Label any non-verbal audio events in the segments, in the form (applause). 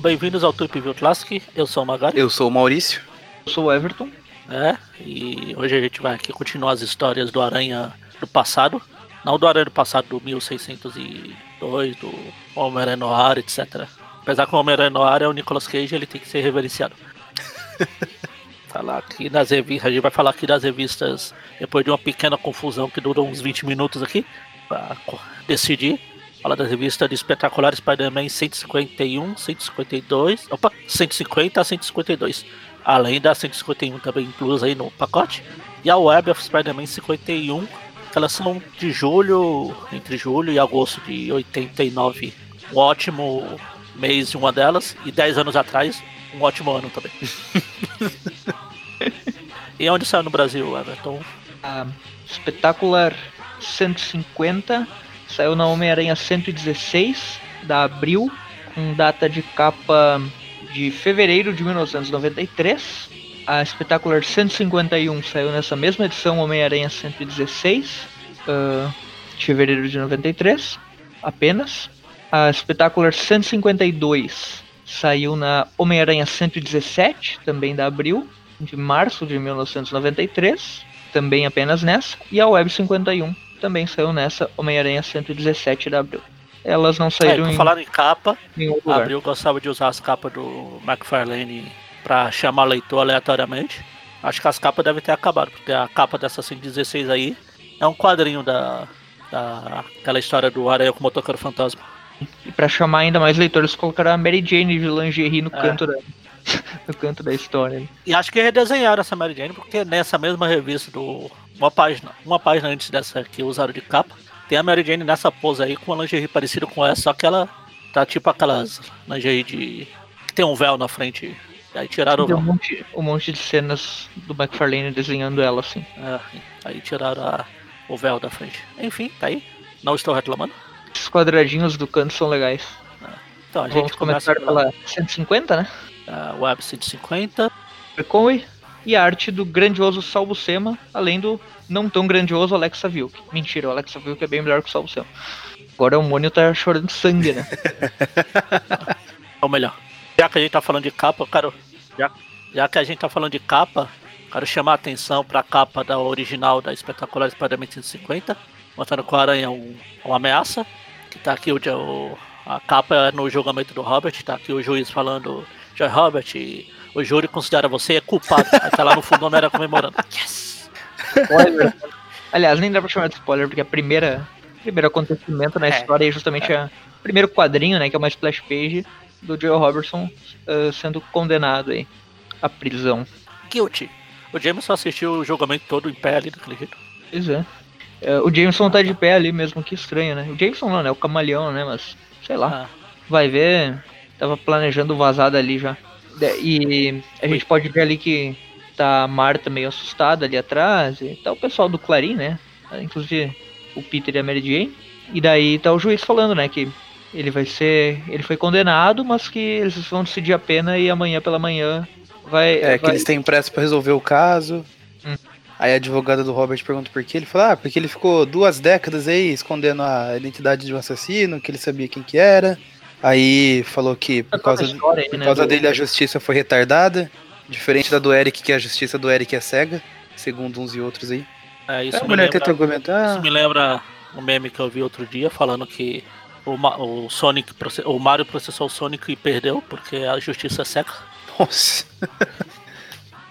Bem-vindos ao Tripview Classic, eu sou o Magari. Eu sou o Maurício. Eu sou o Everton. É, e hoje a gente vai aqui continuar as histórias do Aranha do passado. Não do Aranha do passado do 1602, do Homem-Aranha Noir, etc. Apesar que o Homem-Aranha Noir é o Nicolas Cage, ele tem que ser reverenciado. (laughs) falar aqui das revistas, a gente vai falar aqui das revistas depois de uma pequena confusão que durou uns 20 minutos aqui, para decidir. Fala das revistas de Espetacular Spider-Man 151, 152, opa, 150 a 152. Além da 151 também inclusa aí no pacote. E a Web of Spider-Man 51, que elas são de julho, entre julho e agosto de 89. Um ótimo mês de uma delas, e 10 anos atrás, um ótimo ano também. (laughs) e onde saiu no Brasil, Everton? A Espetacular 150 saiu na Homem-Aranha 116 da Abril, com data de capa de fevereiro de 1993. A Espetacular 151 saiu nessa mesma edição Homem-Aranha 116 uh, de fevereiro de 93, apenas. A Espetacular 152 saiu na Homem-Aranha 117, também da Abril, de março de 1993, também apenas nessa. E a Web 51 também saiu nessa Homem-Aranha 117 de Abril. Elas não saíram É, em por falar em capa, lugar. Abril gostava de usar as capas do McFarlane pra chamar leitor aleatoriamente. Acho que as capas devem ter acabado, porque a capa dessa 116 aí é um quadrinho da, da aquela história do Aranha com o Motoqueiro Fantasma. E pra chamar ainda mais leitores, colocaram a Mary Jane de lingerie no É. canto da (laughs) no canto da história. E acho que redesenharam essa Mary Jane, porque nessa mesma revista do. Uma página, uma página antes dessa que usaram de capa, tem a Mary Jane nessa pose aí com uma lingerie parecida com essa, só que ela tá tipo aquelas lingerie de. que tem um véu na frente. Aí tiraram Tem um monte, um monte de cenas do McFarlane desenhando ela assim. É, aí tiraram a- o véu da frente. Enfim, tá aí. Não estou reclamando. Esses quadradinhos do canto são legais. Então a gente Vamos começa começar pela 150, né? a Web 150. Conway e a arte do grandioso Salvo Sema, além do não tão grandioso Alexa Vilk. Mentira, o Alexa Vilk é bem melhor que o Salvo Sema. Agora o Mônio tá chorando sangue, né? (laughs) Ou melhor, já que a gente tá falando de capa, quero. Já, já que a gente tá falando de capa, quero chamar a atenção pra capa da original da Espetacular Spider-Man 150, mostrando que o Aranha é um, uma ameaça. Que tá aqui o, o- a capa é no julgamento do Robert, tá aqui o juiz falando, Joy Robert, o júri considera você culpado. Aí tá lá no fundo o Homem-Aranha comemorando. Yes! Spoiler. Aliás, nem dá pra chamar de spoiler, porque a primeira primeiro acontecimento na É, história é justamente a- o primeiro quadrinho, né? Que é uma splash page do Joe Robertson ah, sendo condenado aí à prisão. Guilty. O Jameson assistiu o julgamento todo em pé ali daquele jeito. Pois é. É, o Jameson tá de pé ali mesmo, que estranho, né? O Jameson não, né? O camaleão, né? Mas, sei lá. Ah, Vai ver, tava planejando vazar dali já. E a gente pode ver ali que tá a Marta meio assustada ali atrás, e tá o pessoal do Clarim, né? Inclusive o Peter e a Mary Jane. E daí tá o juiz falando, né, que ele vai ser. Ele foi condenado, mas que eles vão decidir a pena e amanhã pela manhã vai. É, que vai- eles têm pressa pra resolver o caso. Hum. Aí a advogada do Robert pergunta por quê. Ele fala, ah, porque ele ficou duas décadas aí escondendo a identidade de um assassino, que ele sabia quem que era. Aí falou que por causa, história por né, causa do- dele a justiça foi retardada. Diferente da do Eric, que a justiça do Eric é cega. Segundo uns e outros aí. é, isso a me lembra-. Isso me lembra um meme que eu vi outro dia falando que o, Ma- o Sonic, o Mario processou o Sonic e perdeu porque a justiça é seca. Nossa. (laughs)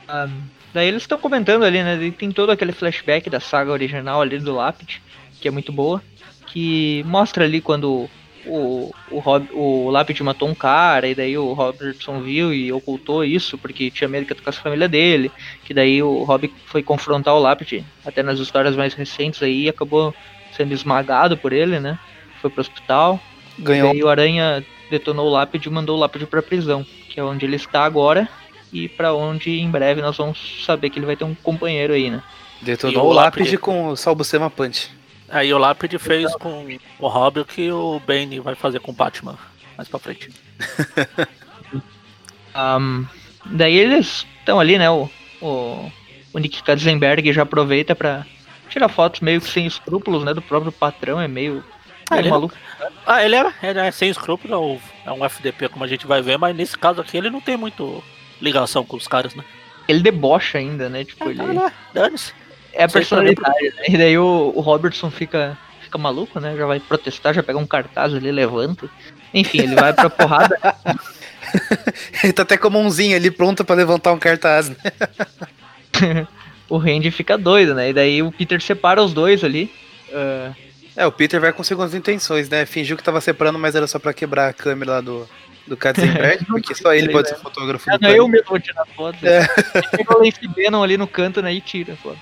Ah, daí eles estão comentando ali, né? E tem todo aquele flashback da saga original ali do Lápide, que é muito boa, que mostra ali quando o, o, Rob, o Lápide matou um cara, e daí o Robertson viu e ocultou isso, porque tinha medo que atacasse a família dele, que daí o Rob foi confrontar o Lápide, até nas histórias mais recentes aí, e acabou sendo esmagado por ele, né? Foi pro hospital. Ganhou. E aí o Aranha detonou o Lápide e mandou o Lápide pra prisão, que é onde ele está agora e pra onde em breve nós vamos saber que ele vai ter um companheiro aí, né? E Detonou o o lápide lápide- com o Salbucema Punch. Aí o Lápide fez com o Robin o que o Bane vai fazer com o Batman mais pra frente. (laughs) Ahn, daí eles estão ali, né? O, o, o Nick Katzenberg já aproveita pra tirar fotos meio que sem escrúpulos, né? Do próprio patrão, é meio Ah, Ele ele, é maluco. ah, ele é, ele é sem escrúpulo, é um- é um FDP, como a gente vai ver, mas nesse caso aqui ele não tem muito ligação com os caras, né? Ele debocha ainda, né? Tipo, Ah, ele. Dane-se. É a é personalidade, né? E daí o, o Robertson fica, fica maluco, né? Já vai protestar, já pega um cartaz ali, levanta. Enfim, ele vai pra porrada. (laughs) Ele tá até com a mãozinha ali pronta pra levantar um cartaz. né? (laughs) o Randy fica doido, né? E daí o Peter separa os dois ali. Ah, É, o Peter vai com segundas intenções, né? Fingiu que tava separando, mas era só pra quebrar a câmera lá do, do Katzenberg, (laughs) porque só ele pode ser fotógrafo ah, não, eu mesmo vou tirar foto. É. Pega o Lance Bannon ali no canto, né? E tira, pô.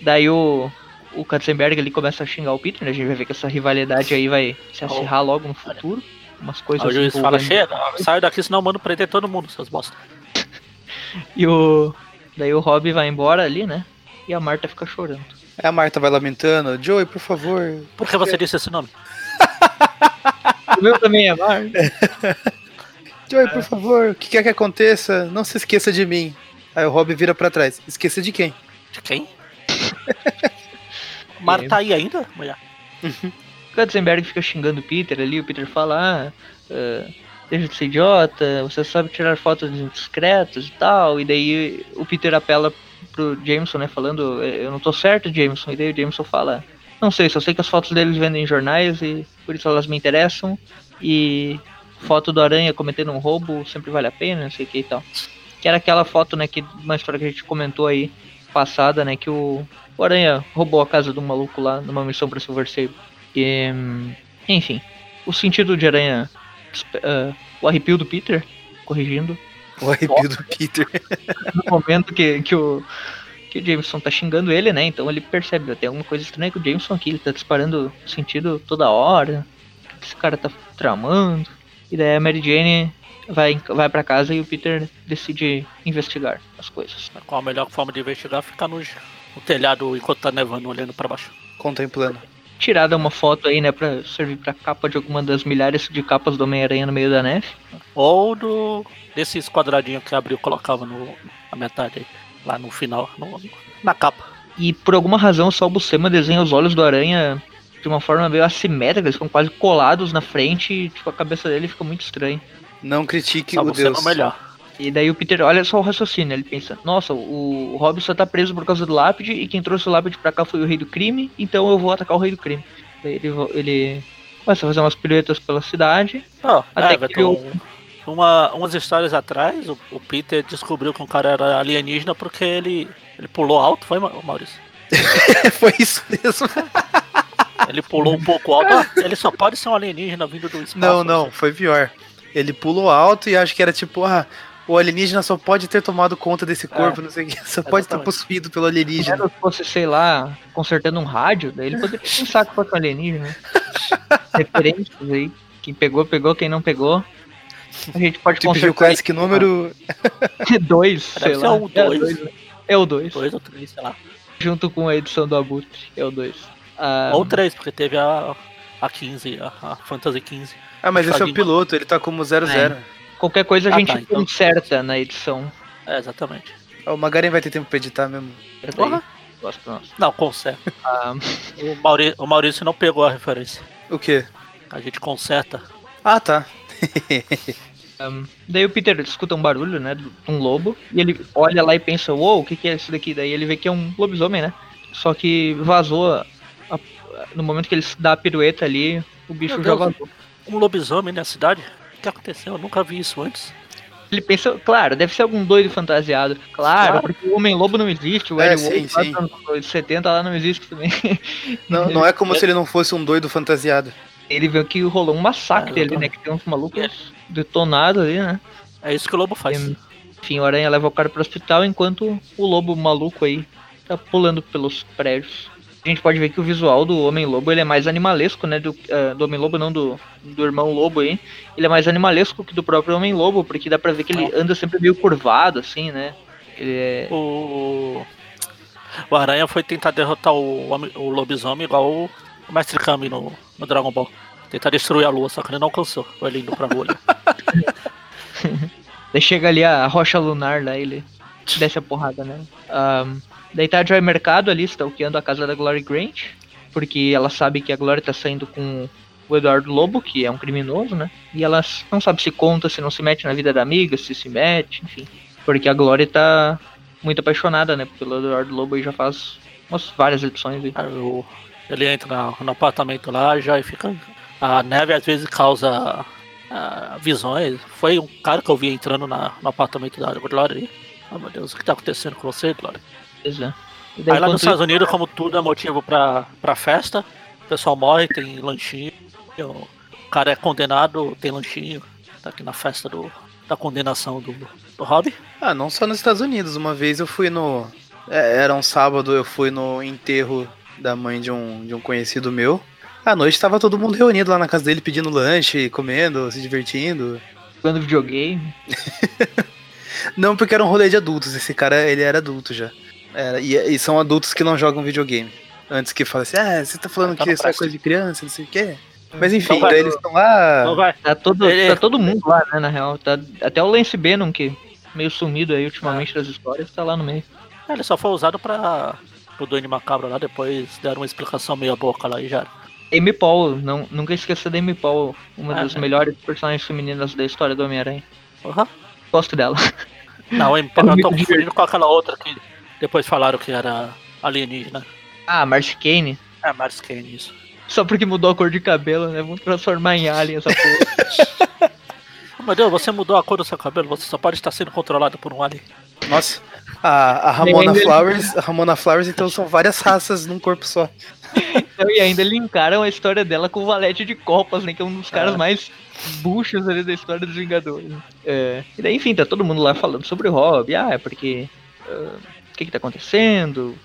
Daí o, o Katzenberg ali começa a xingar o Peter, né? A gente vai ver que essa rivalidade aí vai se acirrar logo no futuro. Umas coisas Aí o juiz fala, envolvendo- chega, sai daqui, senão eu mando prender todo mundo, seus bosta. (laughs) E o. Daí o Rob vai embora ali, né? E a Marta fica chorando. Aí a Marta vai lamentando, Joey, por favor. Por que você disse esse nome? (laughs) O meu também é Marta. (laughs) Joey, por favor, o que quer que aconteça, não se esqueça de mim. Aí o Rob vira pra trás. Esqueça de quem? De quem? (laughs) Mara tá aí ainda, mulher? O Katzenberg fica xingando o Peter ali, o Peter fala, ah, ah, deixa de ser idiota, você sabe tirar fotos discretas e tal, e daí o Peter apela pro Jameson, né, falando, eu não tô certo, Jameson, e daí o Jameson fala, não sei, só sei que as fotos deles vendem em jornais e por isso elas me interessam, e foto do Aranha cometendo um roubo sempre vale a pena, não sei o que e tal. Que era aquela foto, né, que uma história que a gente comentou aí, passada, né, que o, o Aranha roubou a casa do maluco lá numa missão pra Silver Sable. E, hum, enfim, o sentido de aranha, ah, o arrepio do Peter, corrigindo, O arrepio do Peter. (laughs) no momento que, que, o, que o Jameson tá xingando ele, né? Então ele percebe, tem alguma coisa estranha com o Jameson aqui, ele tá disparando sentido toda hora, o que esse cara tá tramando. E daí a Mary Jane vai, vai pra casa e o Peter decide investigar as coisas. Qual a melhor forma de investigar? Ficar no, no telhado enquanto tá nevando, olhando pra baixo. Contemplando. Tirada uma foto aí, né, pra servir pra capa de alguma das milhares de capas do Homem-Aranha no meio da neve. Ou do desses quadradinhos que abriu colocava no, na metade aí, lá no final, no- na capa. E por alguma razão só o Buscema desenha os olhos do aranha de uma forma meio assimétrica, eles ficam quase colados na frente e tipo, a cabeça dele fica muito estranha. Não critique Só o você Deus. melhor. E daí o Peter olha só o raciocínio, ele pensa, nossa, o, Robin só tá preso por causa do lápide e quem trouxe o lápide pra cá foi o rei do crime, então eu vou atacar o rei do crime. Daí ele, ele começa a fazer umas piruetas pela cidade. Ó, Até Everton, que eu- uma, umas histórias atrás, o, o Peter descobriu que um cara era alienígena porque ele, ele pulou alto, foi, Ma- Maurício? (laughs) Foi isso mesmo. (laughs) Ele pulou um pouco alto, ah, ele só pode ser um alienígena vindo do espaço. Não, não, foi pior. Ele pulou alto e acho que era tipo, ah, o alienígena só pode ter tomado conta desse corpo, não sei o que. Só pode estar exatamente. possuído pelo alienígena. Se fosse, sei lá, consertando um rádio, daí ele poderia pensar que fosse um alienígena. (laughs) Referências aí. Quem pegou, pegou, quem não pegou. A gente pode Tipo, consertar Classic número. aí (laughs) dois, sei lá. o É o dois. dois, né? É o 2, Dois ou três, sei lá. junto com a edição do Abutre. É o 2. Ou três, porque teve a, a 15, a, a Fantasy 15. Ah, mas esse é o piloto, ele tá como 00. Qualquer coisa a Ah, gente tá, então. conserta na edição. É, exatamente. Ah, O Magaren vai ter tempo pra editar mesmo. Certo Porra. Não, conserta. (laughs) Ah, O Maurício, o Maurício não pegou a referência. O quê? A gente conserta. Ah, tá. (laughs) Um, daí o Peter escuta um barulho, né, de um lobo, e ele olha lá e pensa, uou, o que, que é isso daqui? Daí ele vê que é um lobisomem, né? Só que vazou, a- a- no momento que ele dá a pirueta ali, o bicho Meu já Deus. vazou. Um lobisomem na cidade? O que aconteceu? Eu nunca vi isso antes. Ele pensa, claro, deve ser algum doido fantasiado. Claro, Claro. porque o Homem-Lobo não existe, o É, Eric sim, Wolf lá sim. nos anos 70 lá não existe também. (laughs) Não, não é como (laughs) se ele não fosse um doido fantasiado. Ele viu que rolou um massacre É, ali, né, que tem uns malucos detonados ali, né? É isso que o lobo faz. E, Enfim, o Aranha leva o cara pro hospital enquanto o lobo maluco aí tá pulando pelos prédios. A gente pode ver que o visual do Homem-Lobo ele é mais animalesco, né? Do, ah, do Homem-Lobo, não do, do irmão Lobo aí. Ele é mais animalesco que do próprio Homem-Lobo, porque dá pra ver que ele anda sempre meio curvado, assim, né? Ele é. O, o Aranha foi tentar derrotar o, o lobisomem igual o, Mestre Kami no, no Dragon Ball. Tentar destruir a lua, só que ele não alcançou. Foi ele indo pra lua. ali. (laughs) Daí chega ali a rocha lunar lá, ele (laughs) desce a porrada, né? Ahn, daí tá Joy Mercado ali, stalkeando a casa da Glory Grant. porque ela sabe que a Glória tá saindo com o Eduardo Lobo, que é um criminoso, né? E ela não sabe se conta, se não se mete na vida da amiga, se se mete, enfim. Porque a Glória tá muito apaixonada, né? Pelo Eduardo Lobo e já faz umas várias edições aí. O- ele entra no apartamento lá já e fica. A neve às vezes causa ah, visões. Foi um cara que eu vi entrando na- no apartamento da Glória ali. Oh meu Deus, o que tá acontecendo com você, Glória? Pois é. E daí, Aí lá nos Estados Unidos, como tudo é motivo pra, pra festa, o pessoal morre, tem lanchinho. O cara é condenado, tem lanchinho. Tá aqui na festa do, da condenação do, do Hobby. Ah, não só nos Estados Unidos. Uma vez eu fui no. é, Era um sábado, eu fui no enterro da mãe de um, de um conhecido meu. À noite tava todo mundo reunido lá na casa dele pedindo lanche, comendo, se divertindo. jogando videogame. (laughs) Não, porque era um rolê de adultos. Esse cara, ele era adulto já. Era, e, e são adultos que não jogam videogame. Antes que fale assim, ah, você tá falando Tá que isso é coisa de criança, não sei o quê. Mas enfim, Então vai. daí eles estão lá. Então vai. Tá todo, Ele- tá todo mundo lá, né, na real. Tá, até o Lance Bannon, que meio sumido aí ultimamente das histórias, tá lá no meio. É, Ele só foi usado pra. pro Duende Macabro lá, depois deram uma explicação meia boca lá e já. Amy Paul, não, nunca esqueça da Amy Paul, uma Ah, das é. melhores personagens femininas da história do Homem-Aranha. Porra. Gosto dela. Não, (laughs) eu, É eu tô confundindo com aquela outra que depois falaram que era alienígena. Ah, Marcy Kane. É, Mars Kane, isso. Só porque mudou a cor de cabelo, né? Vamos transformar em alien essa porra. (laughs) Oh, meu Deus, você mudou a cor do seu cabelo, você só pode estar sendo controlado por um alien. Nossa. A, a Ramona Flowers. A Ramona Flowers, então, são várias raças num corpo só. Então, e ainda linkaram a história dela com o Valete de Copas, né? Que é um dos caras É. mais buchos ali da história dos Vingadores. É. E daí, enfim, tá todo mundo lá falando sobre o Hobby. Ah, é porque. ah, o que que tá acontecendo?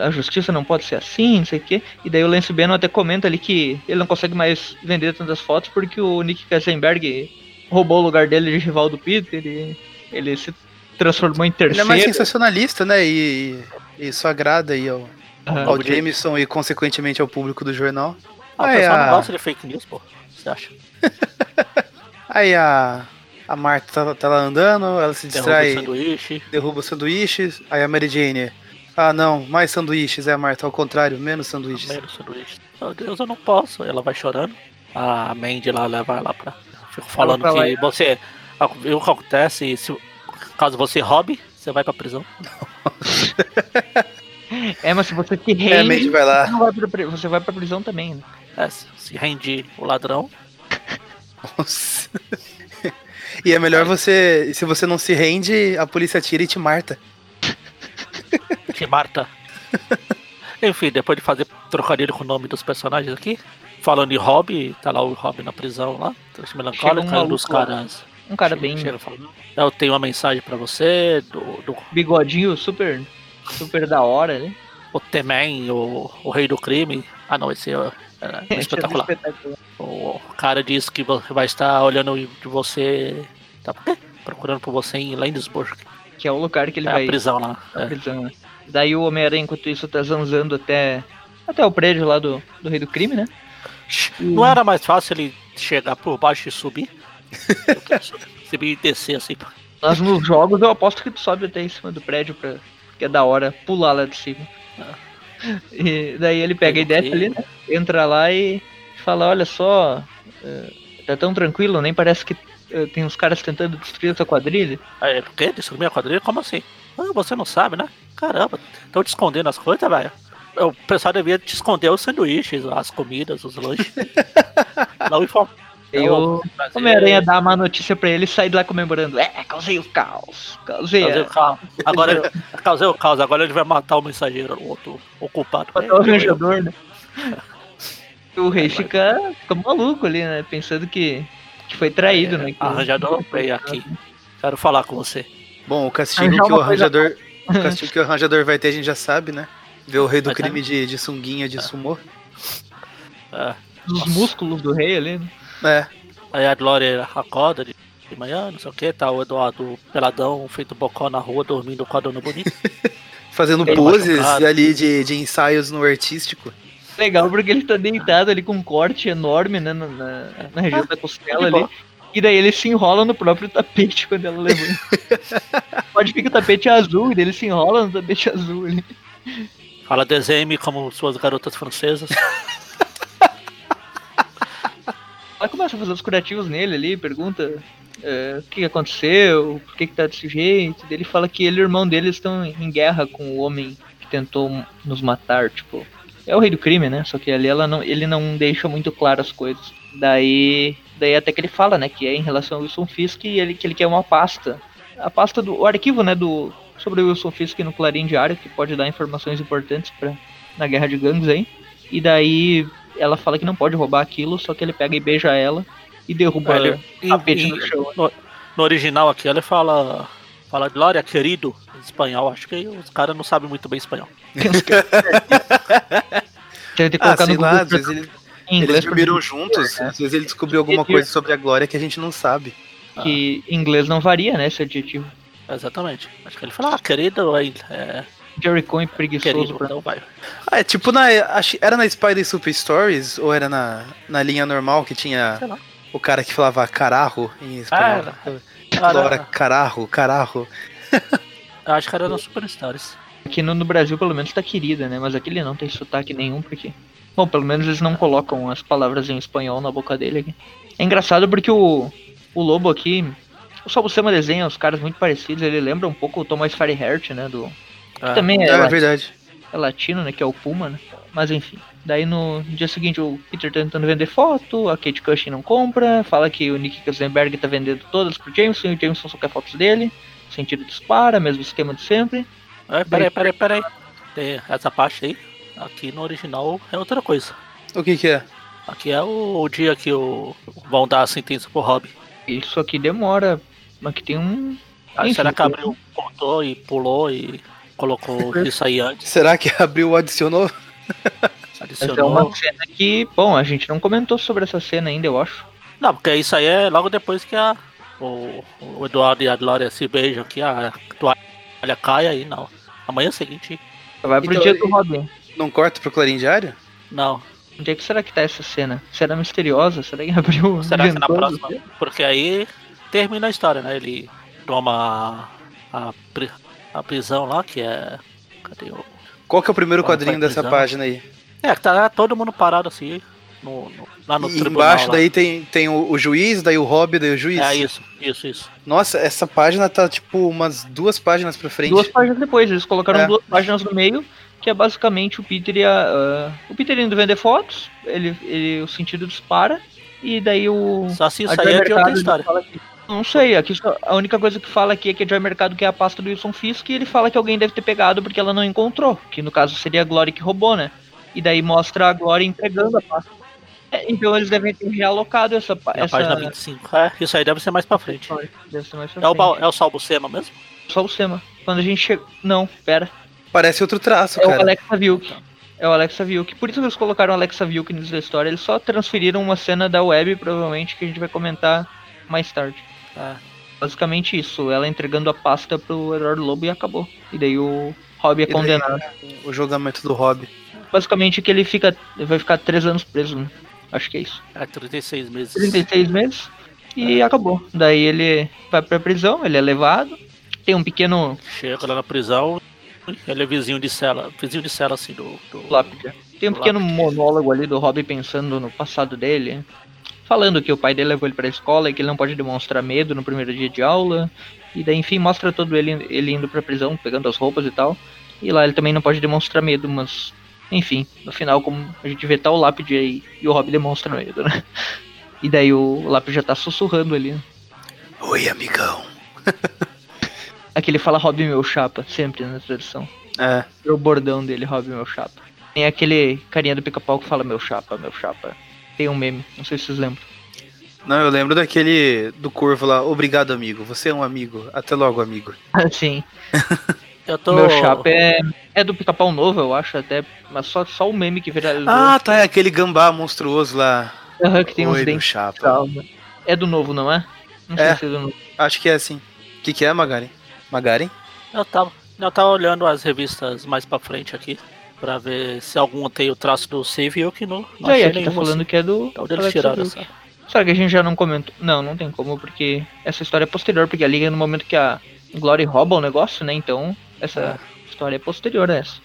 A justiça não pode ser assim, não sei o quê. E daí o Lance Bannon até comenta ali que ele não consegue mais vender tantas fotos porque o Nick Kassenberg roubou o lugar dele de rival do Peter e ele se transformou em Ele terceiro. é mais sensacionalista, né? E, e isso agrada aí ao, Aham. ao Jameson e, consequentemente, ao público do jornal. Ah, o pessoal a- não gosta de fake news, pô. Você acha? (laughs) Aí a, a Marta tá, tá lá andando, ela se Derruba distrai, o sanduíche. derruba os sanduíches. Aí a Mary Jane, ah não, mais sanduíches. A Marta, ao contrário, menos sanduíches. Meio do sanduíche. Meu Deus, eu não posso. Ela vai chorando. A Mandy lá leva ela pra. Fico falando pra que você. Viu o que acontece? Se, caso você roube, você vai pra prisão. (laughs) É, mas se você se Aí a Mandy rende, vai você, lá, não vai pra, você vai pra prisão também, né? É, se se rende o ladrão. (laughs) Nossa. E é melhor você. Se você não se rende, a polícia tira e te marta. (laughs) Que Marta. Enfim, depois de fazer trocadilho com o nome dos personagens aqui, falando em Hobby, tá lá o Hobby na prisão lá, triste melancólico, um dos caras. Um cara bem chega falando, Eu tenho uma mensagem pra você, do, do bigodinho super super da hora, né? o Temen, o, o rei do crime. Ah não, esse é, é, é (laughs) espetacular. O cara diz que vai estar olhando de você. Tá? Procurando por você em Landesburg. Que é o lugar que ele é vai a prisão lá. pra É. prisão, né? Daí o Homem-Aranha, enquanto isso, tá zanzando até, até o prédio lá do, do Rei do Crime, né? Não era mais fácil ele chegar por baixo e subir? subir (laughs) e descer assim. Mas nos jogos eu aposto que tu sobe até em cima do prédio, pra, que é da hora pular lá de cima. E daí ele pega e desce ali, né? Entra lá e fala, olha só, eh, tá tão tranquilo, nem parece que eh, tem uns caras tentando destruir essa quadrilha. Aí ele, o quê? Destruir minha quadrilha? Como assim? Ah, você não sabe, né? Caramba, estão te escondendo as coisas, velho. O pessoal devia te esconder os sanduíches, as comidas, os lanches. (laughs) não informar. E o Homem-Aranha dá a má notícia pra ele e sai de lá comemorando. É, causei o caos. Causei, Causei a... o caos. Agora, causei o caos. Agora ele vai matar o mensageiro, o outro ocupado. matar o arranjador, né? O rei fica, fica maluco ali, né? Pensando que, que foi traído, né? Que- Arranjador, vem aqui. Quero falar com você. Bom, o castigo Arranjar que o uma coisa- arranjador. O castigo que o arranjador vai ter, a gente já sabe, né? Ver o rei do Vai crime de, de sunguinha de sumô. É. Os músculos do rei ali, né? É. Aí a Glória acorda de de manhã, não sei o que, tá o Eduardo peladão, feito bocó na rua, dormindo com a dona bonita. (laughs) Fazendo Bem poses machucado. ali de, de ensaios no artístico. Legal, porque ele tá deitado ali com um corte enorme, né? Na, na- na região da costela de ali. E daí ele se enrola no próprio tapete quando ela levanta. (laughs) Pode ficar o tapete azul, e daí ele se enrola no tapete azul ali. Fala DZM como suas garotas francesas. (laughs) Ela começa a fazer os curativos nele ali, pergunta é, o que aconteceu, por que, que tá desse jeito. Ele fala que ele e o irmão dele estão em guerra com o homem que tentou nos matar, tipo. É o rei do crime, né? Só que ali ela não, ele não deixa muito claro as coisas. Daí, daí até que ele fala, né, que é em relação ao Wilson Fisk e ele, que ele quer uma pasta. A pasta do o arquivo, né, do sobre o Wilson Fisk no Clarim Diário, que pode dar informações importantes para na guerra de gangues aí. E daí ela fala que não pode roubar aquilo, só que ele pega e beija ela e derruba Ele- a pete no chão. no, no original aqui, ele fala. Fala Glória, querido, em espanhol. Acho que os caras não sabem muito bem espanhol. (laughs) Penso que- Ah, colocar sei no lá, às vezes ele- em eles inglês dormiram juntos. né? Às vezes ele descobriu alguma coisa sobre a Glória que a gente não sabe. que em inglês não varia, né, esse adjetivo. Exatamente. Acho que ele fala, ah, querido, é, é Jericho e preguiçoso pra... então vai. Ah, é tipo na. Era na Spider Super Stories ou era na, na linha normal que tinha o cara que falava cararro em espanhol? Ah, era- cararro, cararro. eu acho que era no Superstars. Aqui no, no Brasil, pelo menos, tá querida, né? Mas aqui ele não tem sotaque nenhum, porque... Bom, pelo menos eles não colocam as palavras em espanhol na boca dele aqui. É engraçado porque o, o Lobo aqui... O Salbucema desenha os caras muito parecidos. Ele lembra um pouco o Thomas Fireheart, né? Do, Ah, também É, é, lat- verdade. é latino, né? Que é o Puma, né? Mas enfim. Daí no dia seguinte o Peter tá tentando vender foto, a Kate Cushing não compra, fala que o Nick Katzenberg tá vendendo todas pro Jameson e o Jameson só quer fotos dele. Sentido dispara, mesmo esquema de sempre. É, peraí, peraí, peraí. Tem essa parte aí. Aqui no original é outra coisa. O que que é? Aqui é o, o dia que o, vão dar a sentença pro Rob. Isso aqui demora, mas que tem um. Aí Enfim, será que abriu, cortou e pulou e colocou (laughs) isso aí antes? Será que abriu o adicionou? (laughs) Mas é Adicionou. uma cena que, bom, a gente não comentou sobre essa cena ainda, eu acho. Não, porque isso aí é logo depois que a, o, o Eduardo e a Glória se beijam, que a toalha cai aí, não. Amanhã seguinte, Vai pro Então, dia do Robin. Não corta pro Clarim Diário? não. Onde é que será que tá essa cena? Será misteriosa? Será que abriu? (laughs) Será que na ventando? próxima? Porque aí termina a história, né? Ele toma a, a, a prisão lá, que é. Cadê o. Qual que é o primeiro Qual quadrinho a dessa página aí? É, que tá todo mundo parado assim, no, no- lá no E tribunal. embaixo lá. daí tem, tem o, o juiz, daí o Rob, daí o juiz. É isso, isso, isso. Nossa, essa página tá tipo umas duas páginas pra frente. Duas páginas depois, eles colocaram É. duas páginas no meio, que é basicamente o Peter e a. ah, o Peter indo vender fotos, ele, ele, o sentido dispara, e daí o. Só se aí é de outra história. Que- Não sei, aqui só- a única coisa que fala aqui é que a Joy Mercado quer a pasta do Wilson Fisk e ele fala que alguém deve ter pegado porque ela não encontrou, que no caso seria a Glória que roubou, né? E daí mostra a Glória entregando a pasta. É, então eles devem ter realocado essa, pa- É a essa página 25. É, isso aí deve ser mais pra frente. Deve ser mais pra É o, frente. Bal- é o Salbucema mesmo? Só o Sema. Quando a gente chega. Não, pera. Parece outro traço, É o cara. Alexa Vilk. É o Alexa Vilk. Por isso que eles colocaram o Alexa Vilk nisso da história. Eles só transferiram uma cena da web, provavelmente, que a gente vai comentar mais tarde. É. Basicamente isso. Ela entregando a pasta pro Eduardo Lobo e acabou. E daí o Rob é daí, condenado. O julgamento do Rob. Basicamente que ele fica. Vai ficar três anos preso, né? Acho que é isso. É 36 meses. 36 meses. E acabou. Daí ele vai pra prisão, ele é levado. Tem um pequeno Chega lá na prisão, ele é vizinho de cela. Vizinho de cela assim do. do... lápide. Tem um pequeno monólogo ali do Rob pensando no passado dele, falando que o pai dele levou ele pra escola e que ele não pode demonstrar medo no primeiro dia de aula. E daí, enfim, mostra todo ele, ele indo pra prisão, pegando as roupas e tal. E lá ele também não pode demonstrar medo, mas. Enfim, no final, como a gente vê, tá o lápide aí e o Rob demonstra medo, né? (laughs) E daí o lápide já tá sussurrando ali. né? Oi, amigão. (laughs) Aqui ele fala Rob meu chapa, sempre na tradução. É. É o bordão dele, Rob meu chapa. Tem aquele carinha do pica-pau que fala meu chapa, meu chapa. Tem um meme, não sei se vocês lembram. Não, eu lembro daquele do Corvo lá. Obrigado, amigo. Você é um amigo. Até logo, amigo. (laughs) Sim, Eu tô. meu chapa é, é do pica-pau novo, eu acho até, mas só, só o meme que viralizou. Ah, tá. É aquele gambá monstruoso lá. Aham, que tem uns Oi, meu dentes. chapa. calma. É do novo, não é? Não É. sei se é do novo. Acho que é assim. O que, que é, Magari? Magari? Eu tava, eu tava olhando as revistas mais pra frente aqui. Pra ver se algum tem o traço do Save eu que não. não E aí, aqui tá falando que é do. assim. É tiraram Silk. essa. Será que a gente já não comentou? Não, não tem como, porque essa história é posterior, porque ali é no momento que a Glory rouba o negócio, né? Então, essa história é posterior a essa.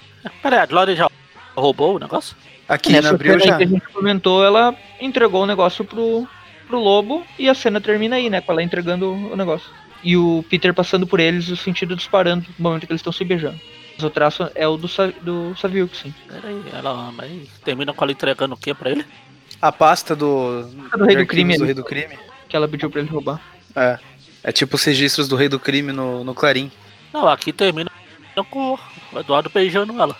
Pera aí, a Glória já roubou o negócio? Aqui Nessa na Abril cena aí já. que a gente comentou, ela entregou o negócio pro, pro lobo e a cena termina aí, né? Com ela entregando o negócio. E o Peter passando por eles, o sentido disparando no momento que eles estão se beijando. Mas o traço é o do, Sa- do Saviuk, sim. Pera aí, ela mas termina com ela entregando o que pra ele? A pasta do. A do Rei do Crime do. Rei do Crime. Que ela pediu pra ele roubar. É. É tipo os registros do Rei do Crime no, no Clarim. Não, aqui termina com o Eduardo beijando ela.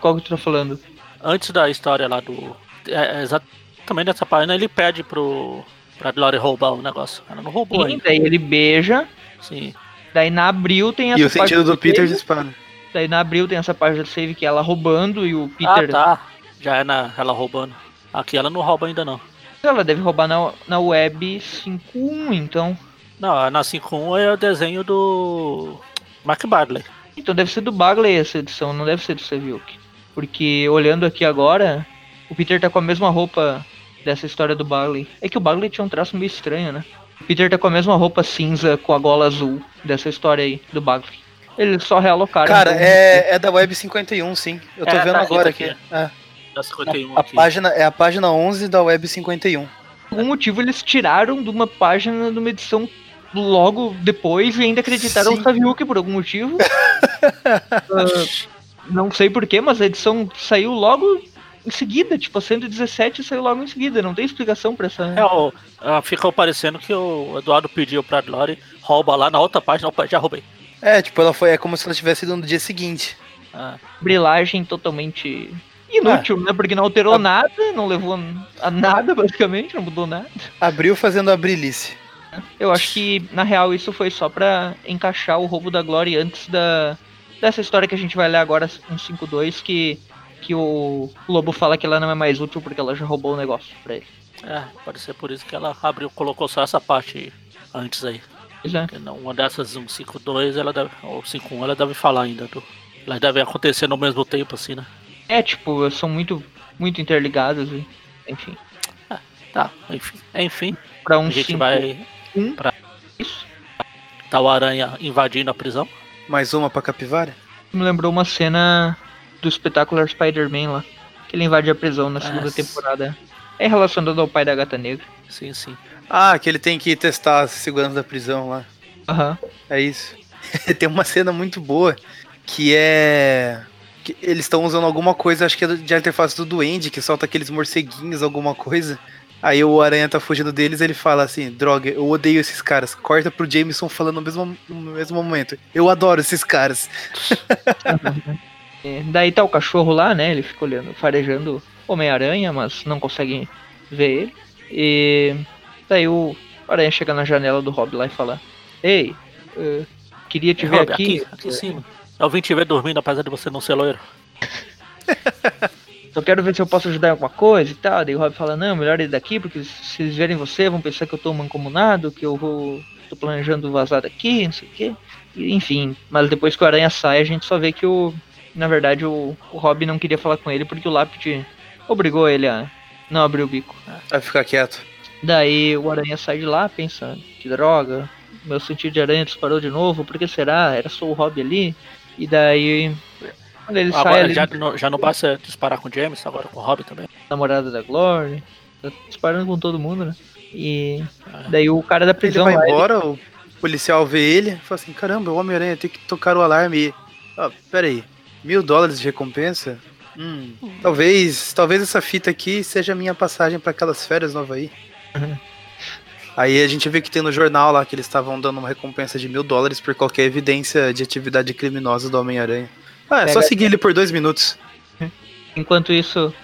Qual que, tu tá falando? Antes da história lá do. É, é exatamente nessa página ele pede pro. pra Glória roubar o negócio. Ela não roubou Sim, ainda. daí ele beija. Sim. Daí na abril tem essa E o sentido do Peter dispara. Daí na abril tem essa página do save que é ela roubando e o Ah, Peter. tá. Já é na, ela roubando. Aqui ela não rouba ainda não. Ela deve roubar na, na web 5.1, então. Não, na 5.1 é o desenho do. Mark Bradley. Então deve ser do Bagley essa edição, não deve ser do Saviuk. Porque olhando aqui agora, o Peter tá com a mesma roupa dessa história do Bagley. É que o Bagley tinha um traço meio estranho, né? O Peter tá com a mesma roupa cinza com a gola azul dessa história aí do Bagley. Eles só realocaram. Cara, então, é, é da Web 51, sim. Eu tô É, vendo tá, agora aqui. aqui. É. Da 51 A aqui. página, é a página 11 da Web 51. Por algum motivo eles tiraram de uma página de uma edição logo depois e ainda acreditaram Sim. no Saviuk por algum motivo. (laughs) Ah, não sei porquê, mas a edição saiu logo em seguida, tipo, a 117 saiu logo em seguida, não tem explicação pra essa. É, o, ah, ficou parecendo que o Eduardo pediu pra Glória rouba lá na outra página. Opa, já roubei. É, tipo, ela foi. É como se ela tivesse ido no dia seguinte. Ah, brilhagem totalmente inútil, né? Porque não alterou A- nada, não levou a nada, basicamente, não mudou nada. Abriu fazendo a brilice. Eu acho que, na real, isso foi só pra encaixar o roubo da Glória antes da dessa história que a gente vai ler agora, 152, que, que o Lobo fala que ela não é mais útil porque ela já roubou o negócio pra ele. é, pode ser por isso que ela abriu, colocou só essa parte antes aí. Pois é. Porque não, uma dessas 152 ela deve, ou 51 ela deve falar ainda. Do, elas devem acontecer no mesmo tempo, assim, né? É, tipo, são muito, muito interligadas e, enfim. Tá, enfim. Enfim, Pra um a gente 5, vai um, pra- isso. tá o Aranha invadindo a prisão. Mais uma pra capivara? Me lembrou uma cena do espetacular Spider-Man lá. Que ele invade a prisão na segunda Nossa. temporada. É relacionado ao pai da gata negra. Sim, sim. Ah, que ele tem que testar a segurança da prisão lá. Aham. É isso. (laughs) tem uma cena muito boa que é. que eles estão usando alguma coisa, acho que é de interface do Duende, que solta aqueles morceguinhos, alguma coisa. Aí o Aranha tá fugindo deles ele fala assim: Droga, eu odeio esses caras. Corta pro Jameson falando no mesmo, no mesmo momento. Eu adoro esses caras. (laughs) É, daí tá o cachorro lá, né? Ele fica olhando, farejando Homem-Aranha, mas não consegue ver ele. E daí o Aranha chega na janela do Rob lá e fala: Ei, eh, queria te ver Rob, aqui. aqui, aqui em cima. Eu vim te ver dormindo, apesar de você não ser loiro. (laughs) Só quero ver se eu posso ajudar em alguma coisa e tal. Daí o Rob fala, não, melhor ir daqui, porque se eles verem você, vão pensar que eu tô mancomunado, que eu vou. tô planejando vazar daqui, não sei o quê. E, enfim, mas depois que o Aranha sai, a gente só vê que o. Na verdade, o, o Rob não queria falar com ele porque o Lápide obrigou ele a não abrir o bico. Vai ficar quieto. Daí o Aranha sai de lá pensando, que droga, meu sentido de aranha disparou de novo, por que será? Era só o Rob ali. E daí. Quando ele sai Agora ali. já, não, já não basta disparar com o James, agora com o Robin também. namorada da Glory, tá disparando com todo mundo, né? E daí o cara da Ele prisão vai lá, ele- embora, o policial vê ele e fala assim: Caramba, o Homem-Aranha tem que tocar o alarme. E, ó, pera aí, mil dólares de recompensa? Hum, talvez, talvez essa fita aqui seja a minha passagem pra aquelas férias no Havaí. (laughs) Aí a gente vê que tem no jornal lá que eles estavam dando uma recompensa de mil dólares por qualquer evidência de atividade criminosa do Homem-Aranha. Ah, é só Pega- seguir ele por dois minutos. (laughs) enquanto isso,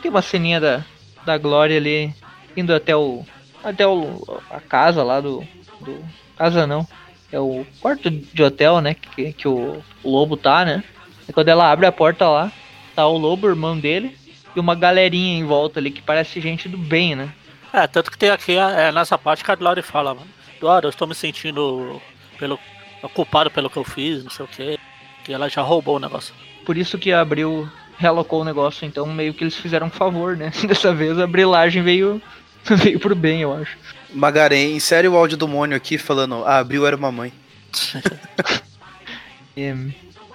tem uma ceninha da, da Glória ali indo até o até o, a casa lá do, do casa não, é o quarto de hotel, né, que, que o, o lobo tá, né? E quando ela abre a porta lá, tá o lobo, o irmão dele, e uma galerinha em volta ali que parece gente do bem, né? É, tanto que tem aqui é, nessa parte que a Glória fala, mano. Eduardo, eu estou me sentindo pelo, culpado pelo que eu fiz, não sei o que. Que ela já roubou o negócio. Por isso que abriu, realocou o negócio, então meio que eles fizeram um favor, né? (laughs) Dessa vez a brilagem veio, (laughs) veio pro bem, eu acho. Magarém, insere o áudio do Mônio aqui falando: Ah, Abril era uma mãe. (laughs) E,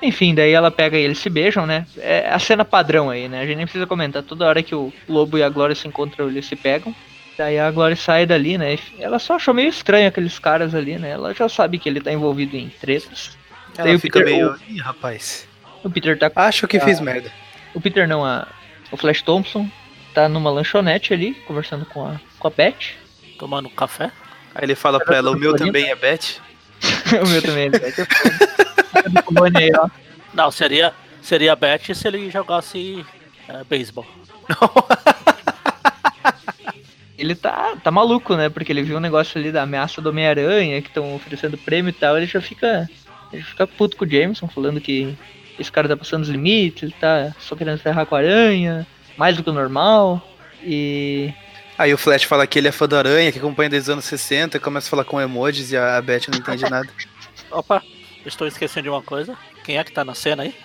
Enfim, daí ela pega e eles se beijam, né? É a cena padrão aí, né? A gente nem precisa comentar. Toda hora que o Lobo e a Glória se encontram, eles se pegam. Daí a Glória sai dali, né? Ela só achou meio estranho aqueles caras ali, né? Ela já sabe que ele tá envolvido em tretas. Ela Daí o fica Peter- meio. Ih, rapaz. O Peter tá. Acho que fiz merda. O Peter não, a, o Flash Thompson tá numa lanchonete ali, conversando com a, com a Beth. Tomando café. Aí ele fala pra ela: o meu também é Beth. (laughs) o meu também, Clone aí, ó. Não, seria, seria a Beth se ele jogasse é, beisebol. (laughs) Ele tá, tá maluco, né? Porque ele viu um negócio ali da ameaça do Homem-Aranha, que estão oferecendo prêmio e tal, ele já fica. Ele fica puto com o Jameson, falando que esse cara tá passando os limites, ele tá só querendo ferrar com a aranha, mais do que o normal. E. Aí o Flash fala que ele é fã da aranha, que acompanha desde os anos 60, começa a falar com emojis e a Beth não entende nada. (laughs) Opa, estou esquecendo de uma coisa. Quem é que tá na cena aí?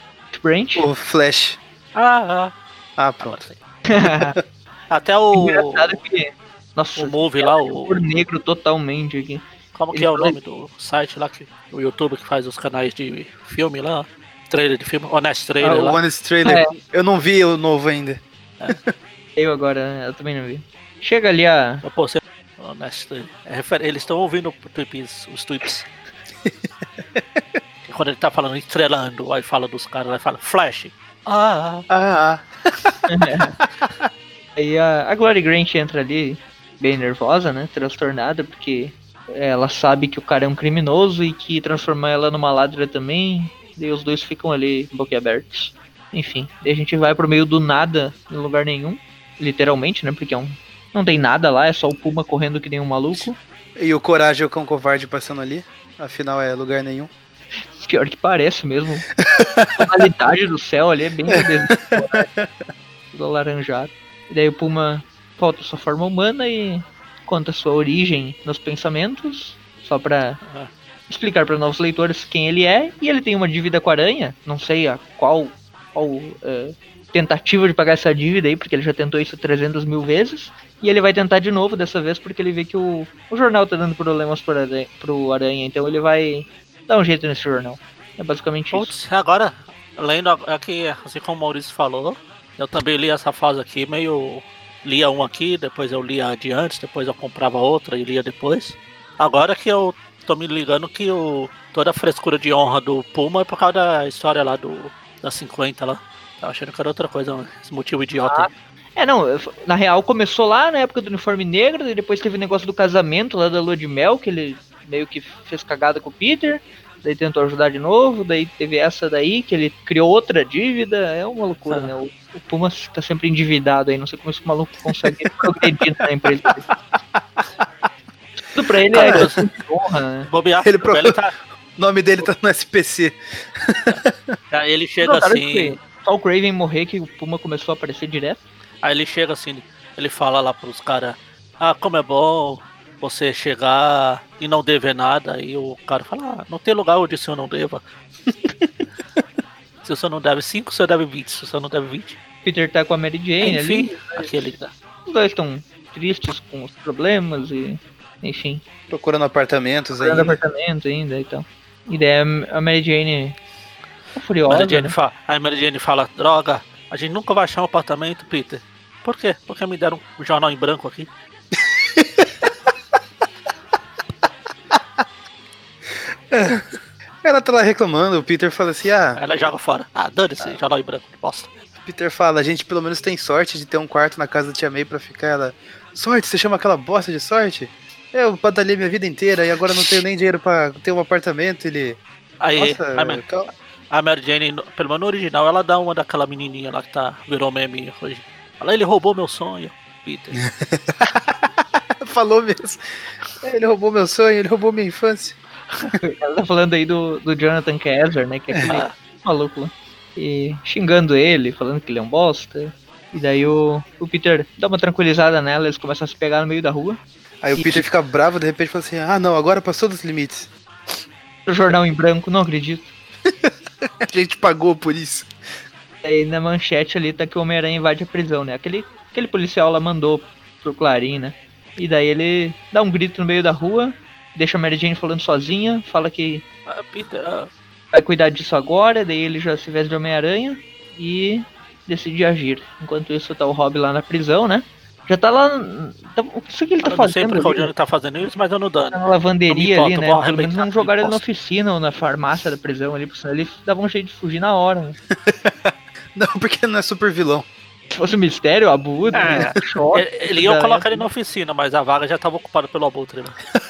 Branch. O Flash. Ah, ah. Ah, pronto. (laughs) Até o, Engraçado que. Nossa, o movie lá, o, por negro totalmente aqui. como que ele é o falou- nome do site lá, que, o YouTube que faz os canais de filme lá, trailer de filme, Honest Trailer Ah, o lá. Honest Trailer. É. Eu não vi o novo ainda. (laughs) Eu agora, eu também não vi. Chega ali a. Eu postei Honest Trailer. É refer- Eles estão ouvindo tweets, os tweets. (laughs) Quando ele tá falando estrelando, aí fala dos caras, aí fala Flash. Ah, Ah, ah. (laughs) Aí a, a Glory Grant entra ali, bem nervosa, né? Transtornada, porque ela sabe que o cara é um criminoso e que transformar ela numa ladra também. Daí os dois ficam ali boquiabertos. Enfim, daí a gente vai pro meio do nada, em lugar nenhum. Literalmente, né? Porque é um. Não tem nada lá, é só o Puma correndo que nem um maluco. E o Coragem e o Cão Covarde passando ali. Afinal, é lugar nenhum. (laughs) Pior que parece mesmo. A tonalidade do céu ali é bem (laughs) (laughs) do alaranjado. E daí o Puma volta à sua forma humana e conta sua origem nos pensamentos, só pra Ah. explicar para novos leitores quem ele é. E ele tem uma dívida com a aranha, não sei a qual, qual eh, tentativa de pagar essa dívida aí, porque ele já tentou isso 300 mil vezes. E ele vai tentar de novo dessa vez porque ele vê que o, o jornal tá dando problemas pro aranha, pro aranha, então ele vai dar um jeito nesse jornal. É basicamente isso. Putz, agora, lendo aqui, assim como o Maurício falou, eu também li essa fase aqui, meio. Lia um aqui, depois eu lia de antes, depois eu comprava outra e lia depois. Agora que eu tô me ligando que o, toda a frescura de honra do Puma é por causa da história lá do das 50 lá. Tava achando que era outra coisa, esse motivo idiota. aí. É, não, na real começou lá na época do uniforme negro, depois teve o negócio do casamento lá da lua de mel, que ele meio que fez cagada com o Peter, daí tentou ajudar de novo, daí teve essa daí, que ele criou outra dívida, é uma loucura, Ah. né? O, o Puma tá sempre endividado aí, não sei como esse maluco consegue (laughs) progredir na empresa. Tudo pra ele é de honra, né? Bobear, Ele ele, tá, O nome dele tá no SPC. (laughs) aí ele chega Notaram assim. que Só o Craven morrer que o Puma começou a aparecer direto. Aí ele chega assim, ele fala lá pros caras, ah, como é bom você chegar e não dever nada. E o cara fala, ah, não tem lugar onde o senhor não deva. (laughs) se o senhor não deve 5, o senhor deve 20. Se o senhor não deve 20. Peter tá com a Mary Jane ali. Enfim, aquele. Os dois estão tristes com os problemas e. Enfim, Procurando apartamentos aí. procurando apartamento ainda e tal. E daí a a Mary Jane tá furiosa. Mary Jane né? fala, aí Mary Jane fala, droga, a gente nunca vai achar um apartamento, Peter. Por quê? Porque me deram um jornal em branco aqui. Ela tá lá reclamando, o Peter fala assim: ah, ela joga fora. Ah, dane-se, jornal em branco, bosta. Peter fala, a gente pelo menos tem sorte de ter um quarto na casa da Tia May pra ficar. Ela, sorte? Você chama aquela bosta de sorte? Eu batalhei minha vida inteira e agora não tenho nem dinheiro pra ter um apartamento. Ele. Aí, Nossa, a, Mary, cal- a Mary Jane, pelo menos no original, ela dá uma daquela menininha lá que tá, virou meme hoje. Fala, ele roubou meu sonho, Peter. (laughs) falou mesmo. Ele roubou meu sonho, ele roubou minha infância. (laughs) Ela tá falando aí do, do Jonathan Kessler, né? Que é aquele Ah, (laughs) maluco lá. E xingando ele, falando que ele é um bosta. E daí o, o Peter dá uma tranquilizada nela, eles começam a se pegar no meio da rua. Aí o Peter fica bravo, de repente fala assim: ah, não, agora passou dos limites. O jornal em branco, não acredito. (laughs) A gente pagou por isso. Aí na manchete ali tá que o Homem-Aranha invade a prisão, né? Aquele, aquele policial lá mandou pro Clarim, né? E daí ele dá um grito no meio da rua, deixa a Mary Jane falando sozinha, fala que. ah, Peter, ah, vai cuidar disso agora, daí ele já se veste de Homem-Aranha e decide agir. Enquanto isso tá o Rob lá na prisão, né? Já tá lá. Tá, o que que ele tá eu não sei fazendo? porque o ali? Johnny tá fazendo isso, mas eu não dano. Tá na lavanderia ali, né? Pelo menos não jogaram ele na oficina ou na farmácia da prisão ali, porque senão ele dava um jeito de fugir na hora. Né? (laughs) Não, porque não é super vilão. Se fosse um mistério, abuso, É. né? choque. Ele, ia colocar ele na oficina, mas a vaga já tava ocupada pelo Abutre. Né? (laughs)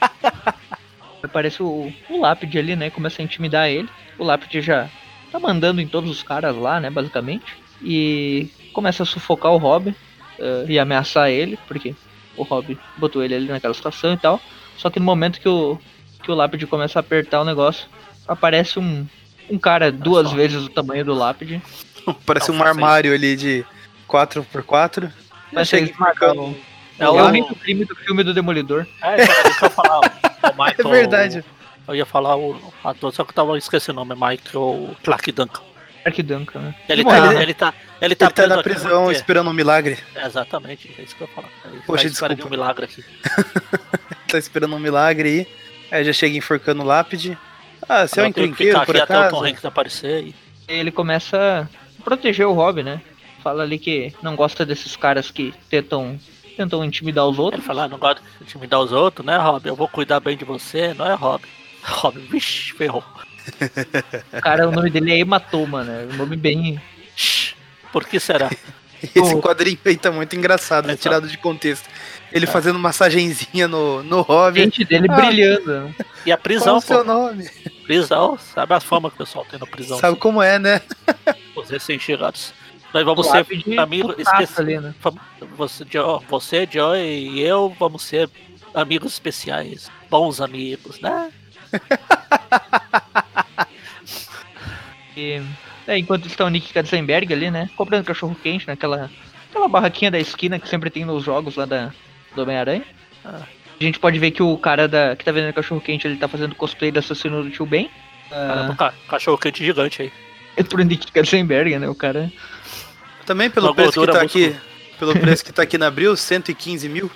(laughs) Aparece o, o Lápide ali, né? Começa a intimidar ele. O Lápide já tá mandando em todos os caras lá, né? Basicamente. E começa a sufocar o Rob eh, e ameaçar ele, porque o Rob botou ele ali naquela situação e tal. Só que no momento que o, que o Lápide começa a apertar o negócio, aparece um, um cara duas vezes o tamanho do Lápide. (laughs) Parece Não, um armário ali de 4x4. Mas chega ele marcando. É o o- único crime do filme do Demolidor. É, que eu ia falar. O (laughs) Michael, É verdade. Eu ia falar o ator, só que eu tava esquecendo o nome, Michael Clark Duncan. Mark Duncan, né? Ele Bom, tá, ele- ele, tá, ele tá Ele tá na prisão porque- esperando um milagre. É, exatamente, é isso que eu ia falar. Ele Poxa, tá esperando desculpa. um milagre aqui. (laughs) Tá esperando um milagre aí. Aí já chega enforcando o lápide. Ah, você é um Eu tenho que encrenqueiro, ficar por aqui até o acaso? Tom Hanks aparecer e ele começa a proteger o Rob, né? Fala ali que não gosta desses caras que tentam, tentam intimidar os ele outros. fala, ah, não gosta de intimidar os outros, né, Rob? Eu vou cuidar bem de você, não é, Rob? (laughs) Rob, vixi, ferrou. O (laughs) cara, o nome dele é Hematoma, né? Um nome bem. Shhh, Por que será? (laughs) Esse O- quadrinho aí tá muito engraçado, né? Tirado de contexto. Ele É. fazendo massagenzinha no, no Robin. dente dele Ah. brilhando. E a Qual prisão, o seu pô. nome? Prisão, sabe a fama que o pessoal tem na prisão? Sabe como é, né? Os recém-chegados. Nós vamos ser amigos especiais. ali, né? Você, Jo- você, Joy e eu vamos ser amigos especiais. Bons amigos, né? (laughs) E, é, enquanto está o Nick Katzenberg ali, né? Comprando cachorro quente naquela aquela barraquinha da esquina que sempre tem nos jogos lá da, do Homem-Aranha. Ah. A gente pode ver que o cara da, que tá vendendo cachorro quente ele tá fazendo cosplay do assassino do tio Ben. Ah, ca- cachorro quente gigante aí. é pro Nick Katzenberg, né? O cara. Também pelo Uma preço que tá músculo. aqui. Pelo preço que tá aqui na Abril, 115 mil.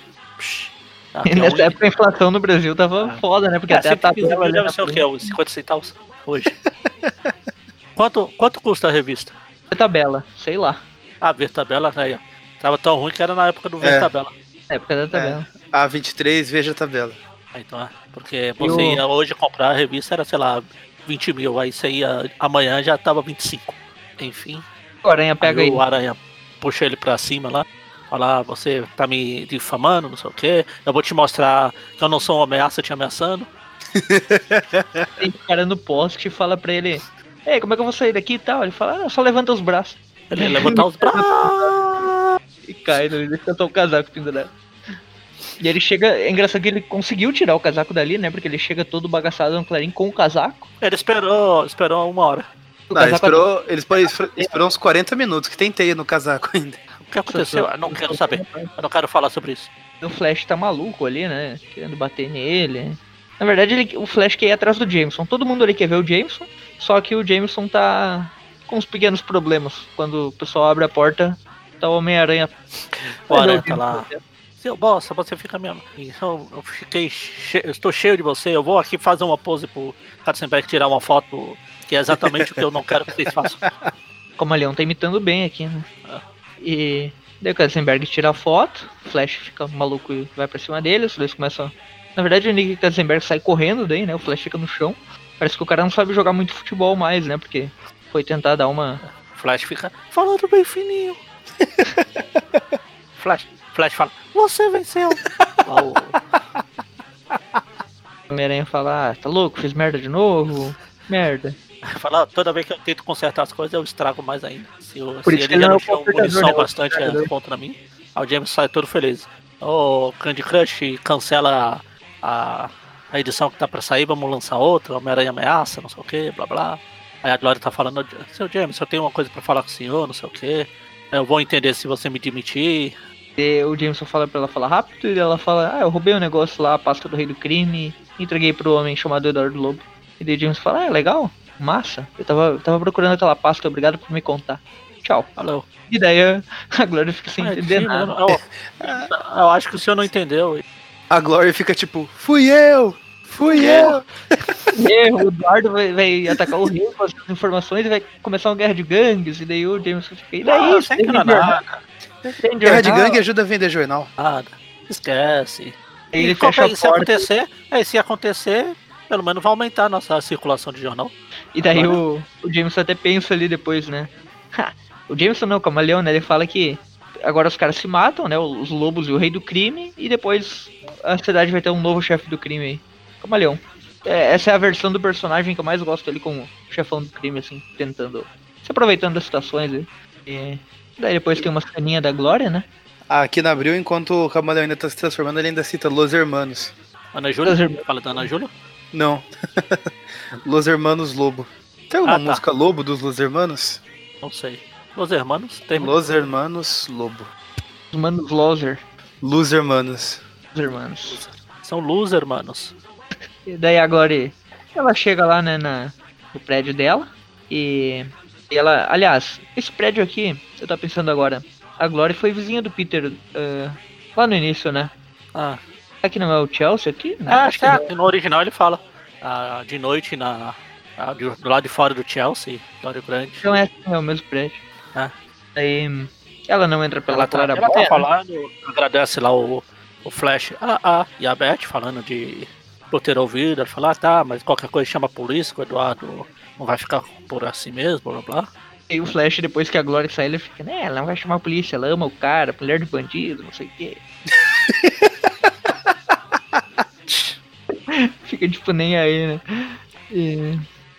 Ah, E nessa época a inflação no Brasil tava Ah. foda, né? Porque É, até a 115 tabela mil ali deve ser o quê? Uns 50 centavos hoje. (laughs) quanto, quanto custa a revista? a tabela, sei lá. Ah, ver tabela, né? Tava tão ruim que era na época do ver É. tabela. Na época da tabela. A23, veja a tabela. Ah, Então é. Porque você o- ia hoje comprar a revista, era, sei lá, 20 mil. Aí você ia. Amanhã já tava 25. Enfim. O Aranha pega aí aí. o Aranha puxa ele pra cima lá. Fala, ah, você tá me difamando, não sei o quê. Eu vou te mostrar que eu não sou uma ameaça te ameaçando. (laughs) Tem o cara no poste e fala pra ele: Ei, como é que eu vou sair daqui e tal? Ele fala: ah, só levanta os braços. Ele levantar os braços. (laughs) E cai, né? ele cantou o casaco pendurado. E ele chega. É engraçado que ele conseguiu tirar o casaco dali, né? Porque ele chega todo bagaçado no clarim com o casaco. Ele esperou, esperou uma hora. O Não, casaco esperou, ele esperou, esper- esperou uns 40 minutos, que tentei no casaco (laughs) ainda. O que aconteceu? Eu não quero saber. Eu não quero falar sobre isso. O Flash tá maluco ali, né? Querendo bater nele. Na verdade, ele- o Flash quer ir atrás do Jameson. Todo mundo ali quer ver o Jameson. Só que o Jameson tá com uns pequenos problemas. Quando o pessoal abre a porta, tá o Homem-Aranha. O Aranha Olha tá lá. Seu bosta, você fica mesmo. Então, eu fiquei. che- eu estou cheio de você. Eu vou aqui fazer uma pose pro Katzenberg tirar uma foto. Que é exatamente o que eu não quero que vocês façam. (laughs) Como o Leão tá imitando bem aqui, né? Ah. E daí o Katzenberg tira a foto, o Flash fica maluco e vai pra cima dele, os dois começam. Na verdade o Nick Katzenberg sai correndo daí, né? O Flash fica no chão. Parece que o cara não sabe jogar muito futebol mais, né? Porque foi tentar dar uma. Flash fica falando bem fininho. (laughs) Flash, Flash fala, você venceu. (laughs) O Homem-Aranha fala, ah, tá louco, fiz merda de novo. Merda. (laughs) Fala, toda vez que eu tento consertar as coisas, eu estrago mais ainda. Se, eu, Por se isso ele já não é o consertador, munição né? O bastante é, contra mim, aí o James sai todo feliz. Ô, Candy Crush, cancela a, a edição que tá pra sair, vamos lançar outra, Homem-Aranha ameaça, não sei o que, blá blá. Aí a Glória tá falando, seu James, eu tenho uma coisa pra falar com o senhor, não sei o que. Eu vou entender se você me demitir. E o Jameson fala pra ela falar rápido e ela fala, ah, eu roubei um negócio lá, a pasta do rei do crime, entreguei pro homem chamado Eduardo Lobo. E daí o Jameson fala, ah, legal, massa. Eu tava, eu tava procurando aquela pasta, obrigado por me contar. Tchau. Valeu. E daí (laughs) a, Glória fica sem Ah, entender sim, nada. eu, eu acho que o senhor não entendeu. A Glória fica tipo, fui eu! Fui eu! (laughs) o Eduardo vai, vai atacar o rei com as informações e vai começar uma guerra de gangues. E daí o Jameson fica. E daí? Não, isso? sem que não é Tem nada. Tem Guerra de gangue ajuda a vender jornal. Nada. Esquece. Aí ele E qualquer- fecha a se porta. acontecer, é, se acontecer, pelo menos vai aumentar a nossa circulação de jornal. E daí Agora- o, o Jameson até pensa ali depois, né? Ha, o Jameson não, o camaleão, né? Ele fala que agora os caras se matam, né? Os lobos e o rei do crime, e depois a cidade vai ter um novo chefe do crime aí. Camaleão. É, essa é a versão do personagem que eu mais gosto ali como chefão do crime, assim, tentando. Se aproveitando das situações aí. E daí depois tem uma ceninha da Glória, né? Aqui na Abril, enquanto o Camaleão ainda tá se transformando, ele ainda cita Los Hermanos. Ana Júlia? Fala da Ana Júlia? Não. (laughs) Los Hermanos Lobo. Tem alguma Ah, tá. música Lobo dos Los Hermanos? Não sei. Los Hermanos? Tem Los Hermanos Lobo. Os manos Loser, Los Hermanos. os irmãos. São Luz Hermanos. E daí a Glória, ela chega lá, né, na, no prédio dela e, e ela, aliás, esse prédio aqui, eu tô pensando agora, a Glória foi vizinha do Peter ah, lá no início, né? Ah, Aqui não é o Chelsea aqui? Não, ah, acho que tá. não. No original ele fala. ah, de noite na. ah, de- do lado de fora do Chelsea, Glória Grande. Então é, é o mesmo prédio. Ah. Aí ela não entra pela Ela tá, ela clarabóia, tá falando, agradece lá o, o Flash. Ah, ah, e a Beth falando de por ter ouvido. Ela fala, ah, tá, mas qualquer coisa chama a polícia, que o Eduardo não vai ficar por assim mesmo, blá blá blá. E o Flash, depois que a Glória sai, ele fica, né, ela não vai chamar a polícia, ela ama o cara, mulher de bandido, não sei o quê. (laughs) (laughs) fica tipo nem aí, né? E,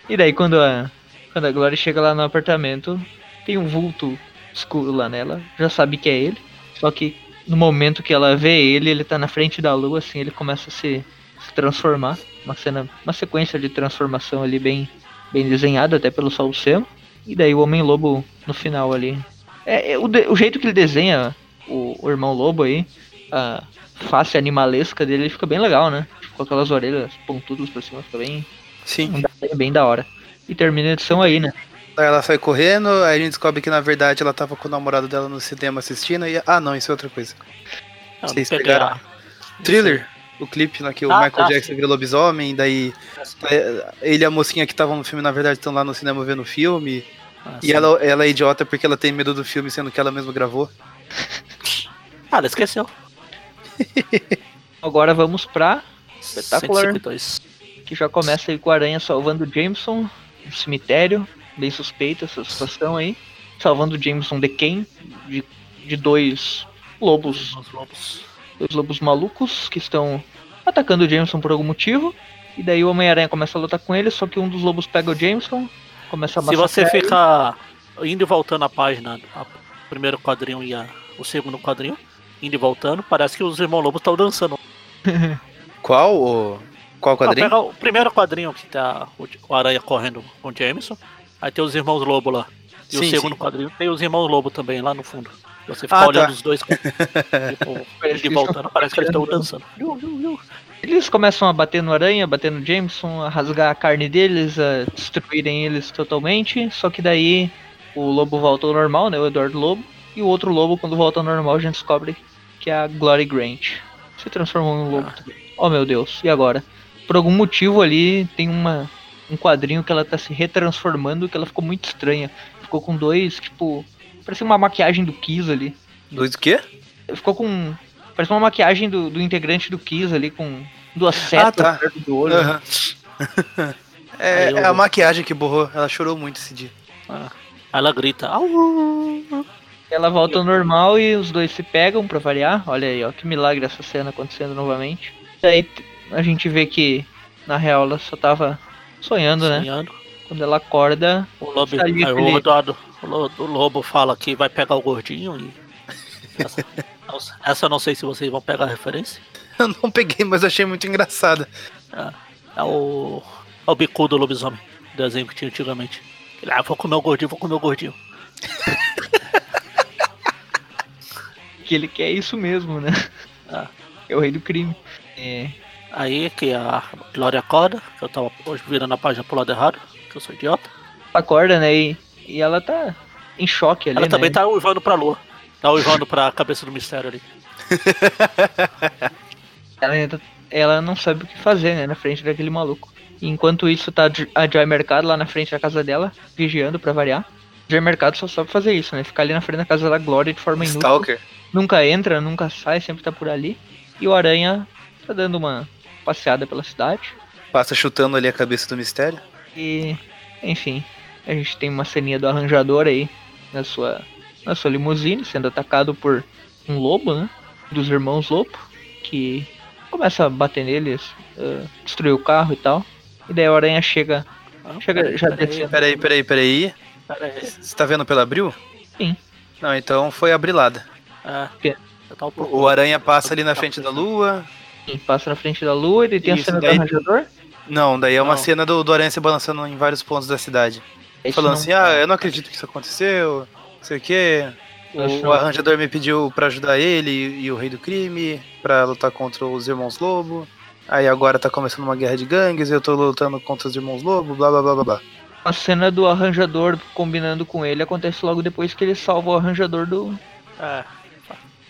e daí quando a, quando a Glória chega lá no apartamento, tem um vulto escuro lá nela, já sabe que é ele, só que no momento que ela vê ele, ele tá na frente da lua, assim, ele começa a se, se transformar, uma cena, uma sequência de transformação ali bem, bem desenhada até pelo Saul Sema. E daí o Homem-Lobo no final ali. É, é o, de- o jeito que ele desenha o, o irmão Lobo aí, a face animalesca dele fica bem legal, né? Com aquelas orelhas pontudas pra cima, fica bem, Sim. bem, bem da hora. E termina a edição aí, né? Ela sai correndo, aí a gente descobre que na verdade ela tava com o namorado dela no cinema assistindo e. Ah não, isso é outra coisa. Ah, Vocês pegaram? Thriller, o clipe lá que o Ah, Michael tá, Jackson sim. vira lobisomem, daí é, ele e a mocinha que estavam no filme, na verdade, estão lá no cinema vendo o filme. Ah, E ela, ela é idiota porque ela tem medo do filme, sendo que ela mesma gravou. Ah, ela esqueceu. (laughs) Agora vamos pra Espetacular. 152. que já começa aí com a aranha salvando o Jameson no cemitério. Bem suspeita essa situação aí. Salvando o Jameson de quem? De, de dois lobos. Os lobos. Dois lobos malucos que estão atacando o Jameson por algum motivo. E daí o Homem-Aranha começa a lutar com ele, só que um dos lobos pega o Jameson, começa a Se você ficar indo e voltando a página, o primeiro quadrinho e a- o segundo quadrinho, indo e voltando, parece que os irmãos lobos estão dançando. (laughs) Qual o. Qual Ah, quadrinho? pega o primeiro quadrinho que tá o, Aranha correndo com o Jameson, aí tem os irmãos lobo lá. E Sim, o segundo sim. quadrinho tem os irmãos lobo também lá no fundo. Você fica Ah, olhando tá. os dois, (laughs) tipo, Parece indo que e voltando, eles parece que eles estão dançando. Eles começam a bater no Aranha, bater no Jameson, a rasgar a carne deles, a destruírem eles totalmente. Só que daí o lobo volta ao normal, né? O Eduardo Lobo. E o outro lobo, quando volta ao normal, a gente descobre que é a Glory Grant. Se transformou em um lobo Ah. também. Oh meu Deus, e agora? Por algum motivo ali tem uma, um quadrinho que ela tá se retransformando que ela ficou muito estranha. Ficou com dois, tipo. Parecia uma maquiagem do Kiss ali. Dois o quê? Ficou com. Parece uma maquiagem do, do integrante do Kiss ali, com duas setas tá. perto do olho. Aham. (laughs) é, Aí eu- é a maquiagem que borrou. Ela chorou muito esse dia. Ah, ela grita. "Au!" Ela volta ao normal e os dois se pegam pra variar. Olha aí, ó, que milagre essa cena acontecendo novamente. Daí a gente vê que, na real, ela só tava sonhando, né? Sonhando. Quando ela acorda, O lobo, Ali, aí aquele- o Eduardo, o lo- o lobo fala que vai pegar o gordinho e. Essa, essa eu não sei se vocês vão pegar a referência. (laughs) Eu não peguei, mas achei muito engraçada. É o. É o bicudo lobisomem. Desenho que tinha antigamente. Ele, ah, vou comer o gordinho, vou comer o gordinho. (laughs) que ele quer isso mesmo, né? (laughs) Ah. É o rei do crime. É, Aí que a Glória acorda, que eu tava hoje virando a página pro lado errado, que eu sou idiota. acorda, né? E, e ela tá em choque ali, Ela né? também tá uivando pra lua. Tá uivando pra cabeça do mistério ali. (laughs) Ela, ainda- ela não sabe o que fazer, né? Na frente daquele maluco. Enquanto isso, tá a Joy Mercado lá na frente da casa dela, vigiando pra variar. Joy Mercado só sabe fazer isso, né? Ficar ali na frente da casa da Glória de forma inútil. Stalker. Nunca entra, nunca sai, sempre tá por ali. E o Aranha tá dando uma passeada pela cidade. Passa chutando ali a cabeça do mistério. E, enfim, a gente tem uma ceninha do arranjador aí na sua, na sua limusine, sendo atacado por um lobo, né? Dos irmãos Lobo, que começa a bater neles, uh, destruir o carro e tal. E daí o Aranha chega, Não, chega peraí, já peraí, descendo. Peraí, peraí, peraí. Você tá vendo pela Abril? Sim. Não, então foi a É, um pouco- O aranha passa ali na frente da lua. Sim, Passa na frente da lua, ele tem a Isso, cena daí- do arranjador. Não, daí é uma Não. cena do, do aranha se balançando em vários pontos da cidade. Esse Falando não- assim, ah, eu não acredito que isso aconteceu, não sei o quê. O, o arranjador me pediu pra ajudar ele e, e o rei do crime, pra lutar contra os irmãos Lobo. Aí agora tá começando uma guerra de gangues, eu tô lutando contra os irmãos Lobo, blá blá blá blá blá. A cena do arranjador combinando com ele acontece logo depois que ele salva o arranjador do. É.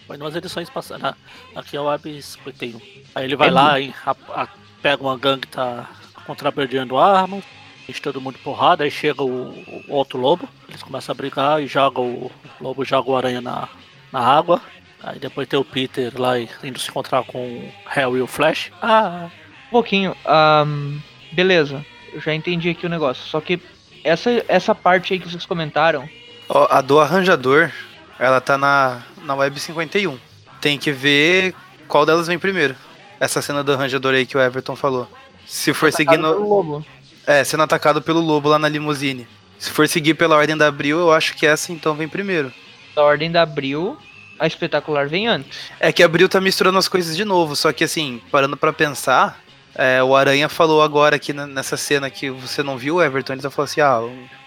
Foi nas edições passadas. na- Aqui é o Web 51. Aí ele vai É lá e a- a- pega uma gangue que tá contrabandeando armas, deixa todo mundo porrada, aí chega o, o outro lobo, eles começam a brigar e joga o, o lobo joga o aranha na, na água. Aí depois tem o Peter lá indo se encontrar com o Hell e o Flash. Ah, Um pouquinho. ahn, beleza, eu já entendi aqui o negócio. Só que essa, essa parte aí que vocês comentaram. Ó, a do arranjador, ela tá na, na Web 51. Tem que ver qual delas vem primeiro. Essa cena do arranjador aí que o Everton falou. Se for atacado pelo seguindo. lobo. É, sendo atacado pelo lobo lá na limusine. Se for seguir pela ordem da Abril, eu acho que essa então vem primeiro. Da ordem da Abril, a espetacular vem antes. É que a Abril tá misturando as coisas de novo, só que assim, parando pra pensar, é, o Aranha falou agora aqui nessa cena que você não viu, Everton, ele tá falando assim, ah,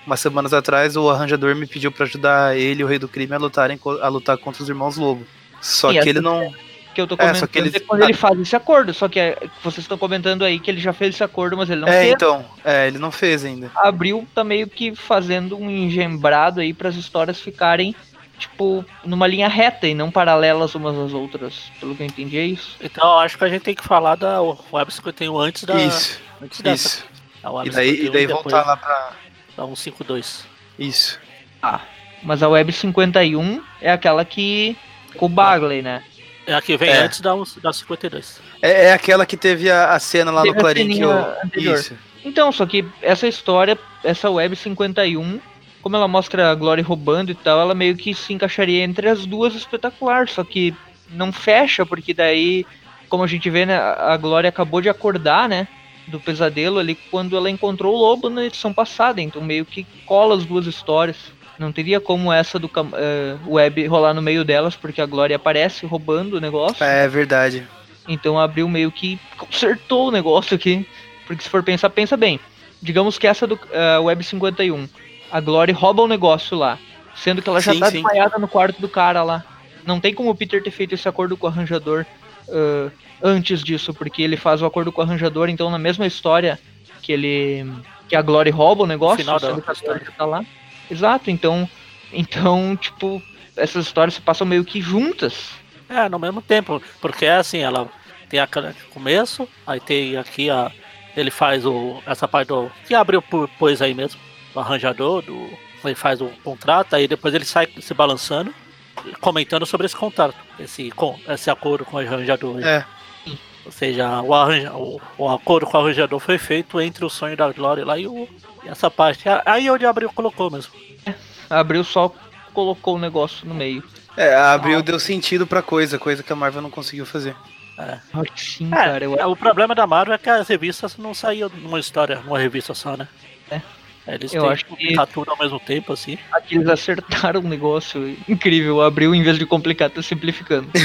umas semanas atrás o arranjador me pediu pra ajudar ele e o Rei do Crime a, lutarem, a lutar contra os Irmãos Lobo. Só E que ele não... Que eu tô É, comentando só que eles- é quando ele faz esse acordo. Só que é, vocês estão comentando aí que ele já fez esse acordo, mas ele não é, fez. então, é, ele não fez ainda. Abril tá meio que fazendo um engembrado aí para as histórias ficarem, tipo, numa linha reta e não paralelas umas às outras. Pelo que eu entendi, é isso. então acho que a gente tem que falar da Web 51 antes da. Isso, Antes dessa. isso. E daí, e 51 daí voltar lá pra... Da 152. Isso. Ah, mas a Web 51 é aquela que. com o Bagley, né? É a que vem É. antes da, da 52. É, é aquela que teve a, a cena lá Teve no Clarim que eu... anterior. Isso. Então, só que essa história, essa Web 51, como ela mostra a Glory roubando e tal, ela meio que se encaixaria entre as duas espetaculares, só que não fecha, porque daí, como a gente vê, né, a a Glory acabou de acordar, né, do pesadelo ali quando ela encontrou o lobo na edição passada, então meio que cola as duas histórias. Não teria como essa do eh, Web rolar no meio delas, porque a Glory aparece roubando o negócio. É verdade. Então abriu meio que consertou o negócio aqui. Porque se for pensar, pensa bem. Digamos que essa do eh, Web 51, a Glory rouba o negócio lá. Sendo que ela já Sim, tá sim. desmaiada no quarto do cara lá. Não tem como o Peter ter feito esse acordo com o arranjador eh, antes disso, porque ele faz o acordo com o arranjador, então na mesma história que ele. que a Glory rouba o negócio, final da a história. Tá lá. Exato, então. Então, tipo, essas histórias se passam meio que juntas. É, no mesmo tempo, porque é assim, ela tem aquele começo, aí tem aqui a. Ele faz o. essa parte do. que abriu por pois aí mesmo, do arranjador, do. Ele faz o contrato, aí depois ele sai se balançando, comentando sobre esse contrato, esse, com, esse acordo com o arranjador. É. Ou seja, o, arranja, o, o acordo com o arranjador foi feito entre o sonho da Glória lá e, o, e essa parte. Aí onde abriu colocou mesmo. Abriu só colocou o negócio no meio. É, a Abril deu sentido pra coisa, coisa que a Marvel não conseguiu fazer. Sim, É, cara, eu é, o problema da Marvel é que as revistas não saíam numa história, numa revista só, né? É. Eles Eu têm acho que tudo ao mesmo tempo, assim. (laughs) Aqui eles acertaram um negócio incrível. Abriu em vez de complicar, tá simplificando. (laughs)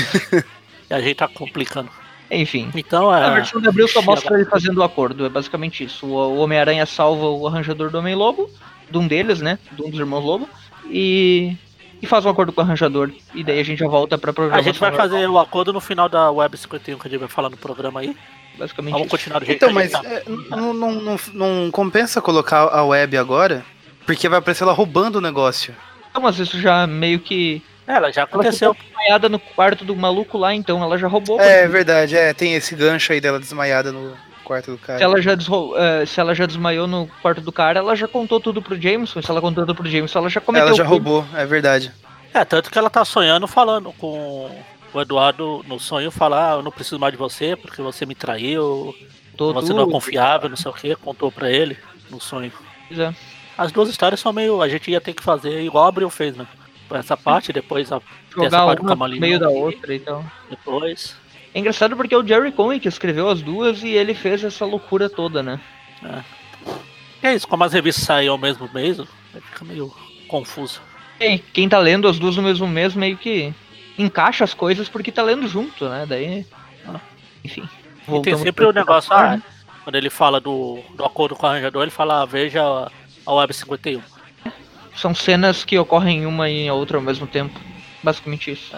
E a gente tá complicando. Enfim. Então, é. A versão de Abril só mostra ele fazendo o acordo, é basicamente isso. O Homem-Aranha salva o arranjador do Homem-Lobo, de um deles, né? De um dos irmãos Lobo, e, e faz um acordo com o arranjador. E daí a gente já volta pra A programação. gente vai normal, fazer o acordo no final da Web 51 que a gente vai falar no programa aí. basicamente Vamos isso. continuar do jeito Então, que a mas gente tá. é, não, não, não, não compensa colocar a web agora, porque vai aparecer ela roubando o negócio. Não, mas isso já meio que. É, ela já Ela aconteceu. ficou desmaiada no quarto do maluco lá, então ela já roubou. É verdade, é, tem esse gancho aí dela desmaiada no. quarto do cara. Se ela, já desro- eh, se ela já desmaiou no quarto do cara, ela já contou tudo pro Jameson. Se ela contou tudo pro Jameson, ela já cometeu Ela já roubou, é verdade. É, tanto que ela tá sonhando falando com o Eduardo no sonho falar, ah, eu não preciso mais de você porque você me traiu, Contou você não é confiável, não sei o que, contou pra ele no sonho. Pois é. As duas histórias são meio. A gente ia ter que fazer igual a Abril fez, né? Essa parte, depois a, Jogar parte uma no meio da outra e tal. Depois. É engraçado porque é o Jerry Conway que escreveu as duas e ele fez essa loucura toda, né? E é isso, como as revistas saem ao mesmo mês, aí fica meio confuso. E quem tá lendo as duas no mesmo mês meio que encaixa as coisas porque tá lendo junto, né? Daí. Ah. Enfim. E tem sempre o pra- negócio, ah, quando ele fala do, do acordo com o arranjador, ele fala, ah, veja a Web 51. São cenas que ocorrem uma e a outra ao mesmo tempo. Basicamente isso.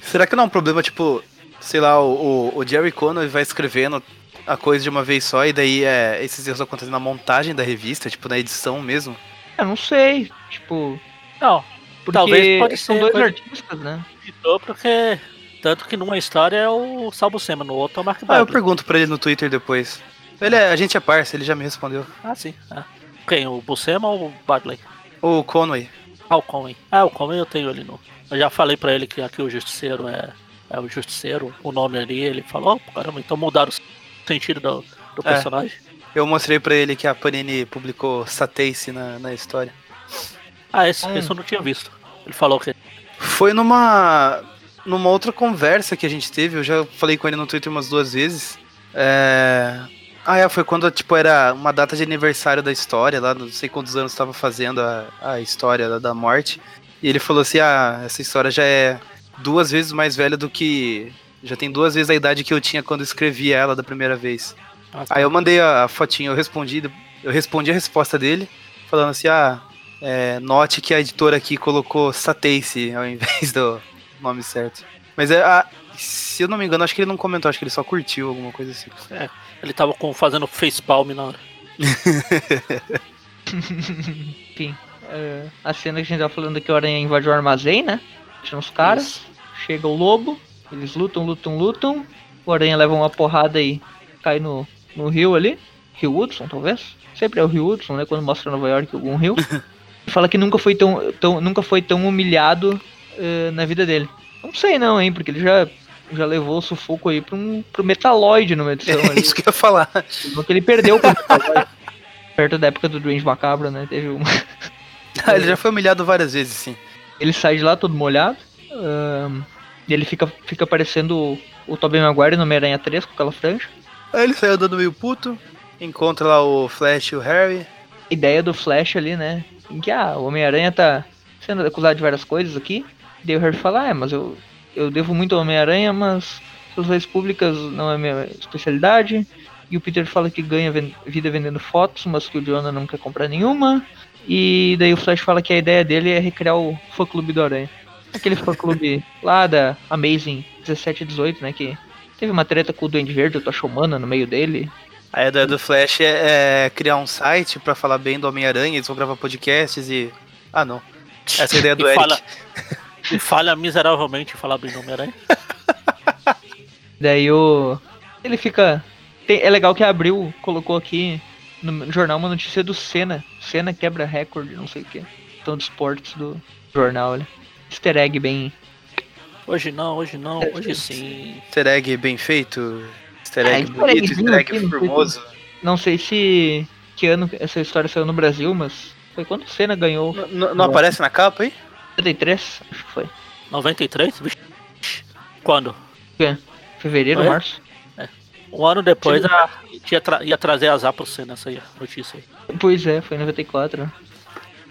Será que não é um problema, tipo, sei lá, o, o, Jerry Conway vai escrevendo a coisa de uma vez só e daí é, esses erros acontecem na montagem da revista, tipo, na edição mesmo? Eu não sei. Tipo. Não, Porque Talvez pode são ser, dois pode- artistas, né? porque. Tanto que numa história é o Salvo Sema, no outro é o Mark Ah, eu Bagley. pergunto pra ele no Twitter depois. Ele é, a gente é parça, ele já me respondeu. Ah, sim. é. Quem? O Buscema ou o Bagley? O Conway. Ah, o Conway. Ah, o Conway eu tenho ali no. Eu já falei pra ele que aqui o Justiceiro é, é o Justiceiro, o nome ali. Ele falou, oh, caramba, então mudaram o sentido do, do É. personagem. Eu mostrei pra ele que a Panini publicou Satace na, na história. Ah, esse, Hum. esse eu não tinha visto. Ele falou que. Foi numa numa outra conversa que a gente teve, eu já falei com ele no Twitter umas duas vezes. É... Ah, é, foi quando tipo era uma data de aniversário da história, lá não sei quantos anos estava fazendo a, a história da, da morte. E ele falou assim: "Ah, essa história já é duas vezes mais velha do que já tem duas vezes a idade que eu tinha quando escrevi ela da primeira vez". Ah, Aí eu mandei a, a fotinha, eu respondi, eu respondi a resposta dele, falando assim, ah, é, note que a editora aqui colocou Satace ao invés do nome certo. Mas é, a- se eu não me engano, acho que ele não comentou, acho que ele só curtiu alguma coisa assim. Ele tava com, fazendo facepalm na hora. (laughs) Enfim. é, a cena que a gente tava falando que o Aranha invade o armazém, né? Tinha uns caras. Isso. Chega o lobo. Eles lutam, lutam, lutam. O Aranha leva uma porrada e cai no, no rio ali. Rio Hudson, talvez? Sempre é o Rio Hudson, né? Quando mostra Nova York algum rio. (laughs) Fala que nunca foi tão, tão, nunca foi tão humilhado eh, na vida dele. Não sei não, hein? Porque ele já, já levou o sufoco aí pro, um, pro Metaloid numa edição É ali. isso que eu ia falar. Só que ele perdeu pro Metaloid. Perto da época do Duende Macabro, né? Teve uma... (laughs) ele já foi humilhado várias vezes, sim. Ele sai de lá todo molhado. ahn, e ele fica, fica parecendo o, o Tobey Maguire no Homem-Aranha 3 com aquela franja. Aí ele saiu dando meio puto, encontra lá o Flash e o Harry. Ideia do Flash ali, né? Em que ah, o Homem-Aranha tá sendo acusado de várias coisas aqui. Daí o Harry fala, ah, mas eu, eu devo muito ao Homem-Aranha, mas relações públicas não é minha especialidade. E o Peter fala que ganha ven- vida vendendo fotos, mas que o Jonah não quer comprar nenhuma. E daí o Flash fala que a ideia dele é recriar o fã clube do Aranha. Aquele fã clube (laughs) lá da Amazing 17 e 18, né? Que teve uma treta com o Duende Verde, o Tocha Humana no meio dele. A ideia do Flash é, é criar um site pra falar bem do Homem-Aranha, eles vão gravar podcasts e. Ah, não. Essa é a ideia do e Eric. Fala, (laughs) e falha miseravelmente em falar bem do Homem-Aranha. (laughs) Daí o. Ele fica. tem- é legal que a Abril colocou aqui no jornal uma notícia do Senna. Senna quebra recorde, não sei o que. Então de esportes do jornal ali. Easter egg bem. Hoje não, hoje não, hoje sim. Easter egg bem feito. Easter É, egg easter bonito, easter egg aqui, não sei formoso. Não sei se. que ano essa história saiu no Brasil, mas. Foi quando o Senna ganhou. N- Não aparece na capa aí? 73, acho que foi. 93? Vixe. Quando? Fevereiro, Foi? março. Um ano depois a, ia, tra- ia trazer azar pro Senna essa aí, a notícia aí. Pois é, foi em 94.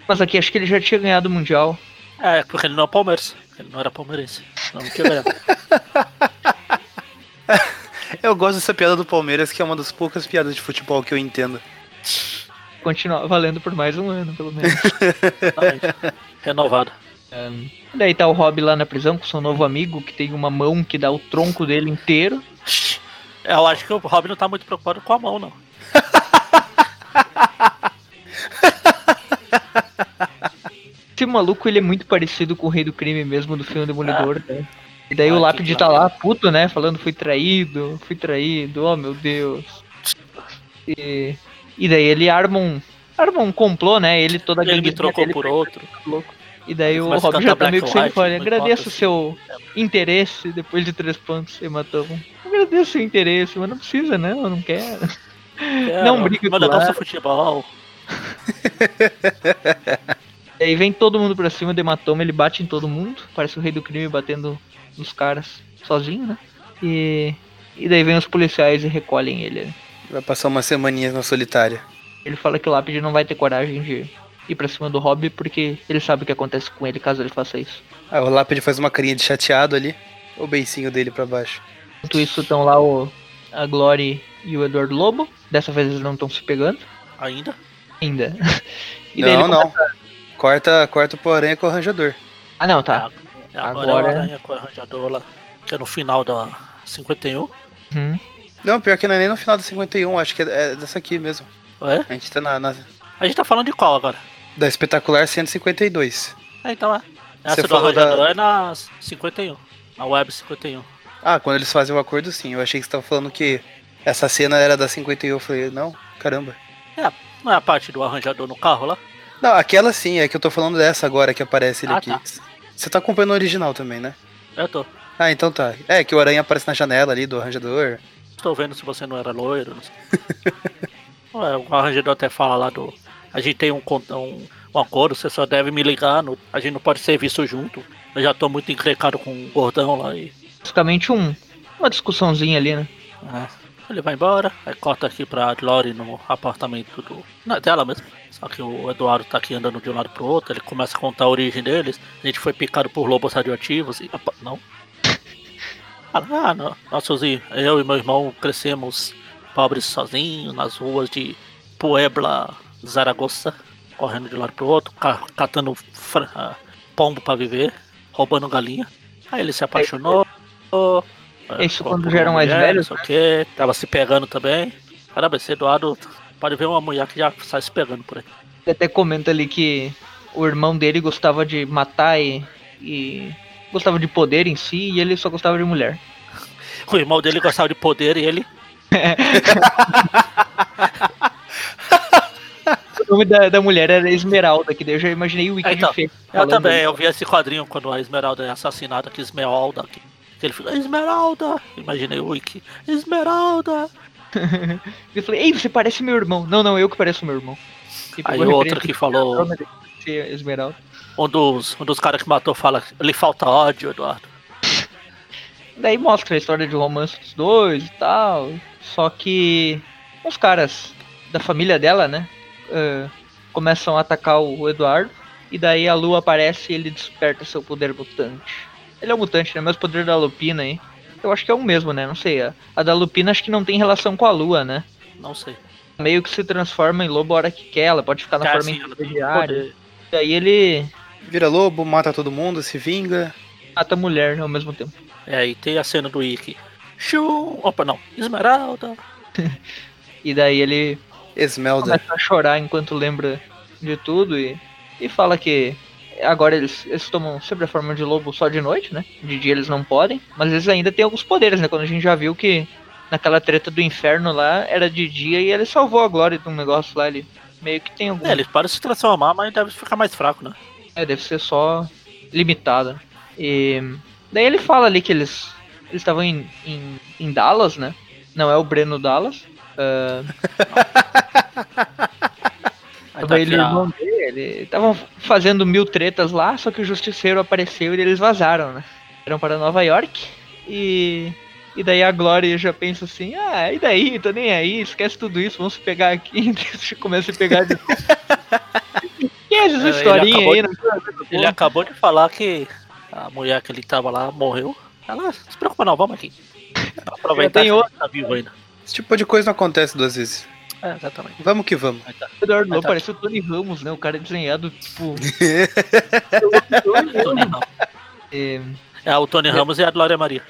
Mas aqui acho que ele já tinha ganhado o Mundial. É, porque ele não é Palmeiras. Ele não era palmeirense. Não, não tinha ganhado. (laughs) Eu gosto dessa piada do Palmeiras, que é uma das poucas piadas de futebol que eu entendo. Continua valendo por mais um ano, pelo menos. (laughs) Exatamente. Renovado. Daí tá o Rob lá na prisão com seu novo amigo, que tem uma mão que dá o tronco dele inteiro. Eu acho que o Robin não tá muito preocupado com a mão, não. (laughs) Esse maluco, ele é muito parecido com o Rei do Crime mesmo, do filme Demolidor, né? E daí Ah, o Lápide tá lá, puto, né? Falando, fui traído, fui traído, oh meu Deus. E, e daí ele arma um, arma um complô, né? Ele toda a Ele me trocou por outro. louco. E daí o Rob já tá meio que sem fora. não Agradeço o seu interesse depois de três pontos você matou um. Agradeço o seu interesse, mas não precisa, né? Eu não quero. Quero, Não briga com é ela. futebol. (laughs) E aí vem todo mundo pra cima do hematoma, ele bate em todo mundo. Parece o rei do crime batendo nos caras sozinho, né? E, e daí vem os policiais e recolhem ele. né? Vai passar umas semaninhas na solitária. Ele fala que o Lápide não vai ter coragem de ir pra cima do Rob porque ele sabe o que acontece com ele caso ele faça isso. Ah, o Lápide faz uma carinha de chateado ali. O beicinho dele pra baixo. Enquanto isso, estão lá o, a Glory e o Eduardo Lobo. Dessa vez eles não estão se pegando Ainda? ainda. (laughs) E daí não, não. começa- Corta, corta pro aranha com o arranjador. Ah, não, tá. Agora, Agora- é o Aranha com a arranjador lá. Que é no final da 51. Uhum. Não, pior que não é nem no final da 51, acho que é é dessa aqui mesmo. É? A gente tá na, na- A gente tá falando de qual agora? Da espetacular 152. Ah, então é. Essa Você do falou arranjador da- é na 51. Na web 51. Ah, quando eles fazem o acordo, sim. Eu achei que você tava falando que essa cena era da 51. Eu falei, não, caramba. Não é a parte do arranjador no carro lá? Não, aquela sim, é que eu tô falando dessa agora que aparece ele Ah, aqui. tá. Você tá acompanhando o original também, né? Eu tô. Ah, então tá. É, que o aranha aparece na janela ali do arranjador. Estou vendo se você não era loiro. Não sei. (laughs) Ué, o arranjador até fala lá do. A gente tem um, um, um acordo, você só deve me ligar. no- a gente não pode ser visto junto. Eu já tô muito encrecado com o gordão lá e. Basicamente um, uma discussãozinha ali, né? é. Ele vai embora, aí corta aqui pra Lori no apartamento do. Não, é dela mesmo. Só que o Eduardo tá aqui andando de um lado pro outro, ele começa a contar a origem deles. A gente foi picado por lobos radioativos e. Não. (laughs) Ah, não. Nossos, eu e meu irmão crescemos pobres sozinhos nas ruas de Puebla, Zaragoza, correndo de um lado pro outro, ca- catando ah, pombo pra viver, roubando galinha. Aí ele se apaixonou. é, Isso por- quando já eram mais velhos, Não sei o quê, tava se pegando também. Caramba, esse Eduardo pode ver uma mulher que já sai se pegando por aí. Ele até comenta ali que o irmão dele gostava de matar e, e gostava de poder em si e ele só gostava de mulher. (laughs) O irmão dele gostava de poder e ele. (laughs) O nome da, da mulher era Esmeralda, que daí eu já imaginei o Wiki Ah, então, Eu também, isso. eu vi esse quadrinho quando a Esmeralda é assassinada, que Esmeralda. Que, que ele fica, Esmeralda! Imaginei o Wiki. Esmeralda! (laughs) Eu falei, ei, você parece meu irmão. Não, não, eu que pareço meu irmão. Aí o outro que falou, Esmeralda. um dos, um dos caras que matou fala, lhe falta ódio, Eduardo. (laughs) Daí mostra a história de romance dos dois e tal. Só que os caras da família dela, né? Ah, começam a atacar o Eduardo. E daí a lua aparece e ele desperta seu poder mutante. Ele é um mutante, né? Mas o poder da Lupina aí. Eu acho que é o mesmo, né? Não sei. A, a da Lupina acho que não tem relação com a lua, né? Não sei. Meio que se transforma em lobo a hora que quer. Ela pode ficar na Ah, forma intermediária. E aí ele Vira lobo, mata todo mundo, se vinga. mata a mulher ao mesmo tempo. É, e tem a cena do Wiki. Shoo! Opa, não. Esmeralda! (laughs) E daí ele Esmelda. começa a chorar enquanto lembra de tudo e, e fala que agora eles, eles tomam sempre a forma de lobo só de noite, né? De dia eles não podem, mas eles ainda têm alguns poderes, né? Quando a gente já viu que naquela treta do inferno lá era de dia e ele salvou a glória de um negócio lá, ele meio que tem algum. É, se transformar, mas deve ficar mais fraco, né? É, deve ser só limitada. E daí ele fala ali que eles eles estavam em, em, em Dallas, né? Não é o Breno Dallas. Aí Tava ele e o irmão dele. Estavam fazendo mil tretas lá, só que o justiceiro apareceu e eles vazaram, né? Eram para Nova York e. E daí a Glória já pensa assim, ah, e daí? Tô nem aí, esquece tudo isso, vamos se pegar aqui. (laughs) E começa a se pegar de. (laughs) que é essa ele historinha acabou aí? de- Não Ele acabou de falar que a mulher que ele tava lá morreu. Ela, "Ah, se preocupa não, vamos aqui. (laughs) Aproveitar tem outra. ele tá vivo ainda. Esse tipo de coisa não acontece duas vezes. É, exatamente. Vamos que vamos. Tá. Eduardo Ah, Lobo tá. parece o Tony Ramos, né? O cara desenhado, tipo. Tony Ramos. (laughs) é, É o Tony Ramos e a Glória Maria.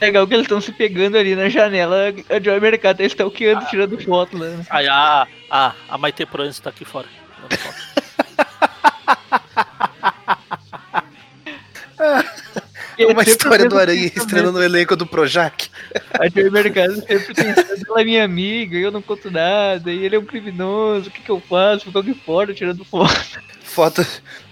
legal que eles estão se pegando ali na janela. A Joy Mercado tá stalkeando, tirando foto lá. Né? Aí a, a, a Maite Proença tá aqui fora. tirando (laughs) foto. Uma história do Aranha estrelando no elenco do Projac. A Joey Mercado sempre pensando, ela é minha amiga, eu não conto nada, e ele é um criminoso, o que, que eu faço? Fico aqui fora tirando foto. (laughs) Foto,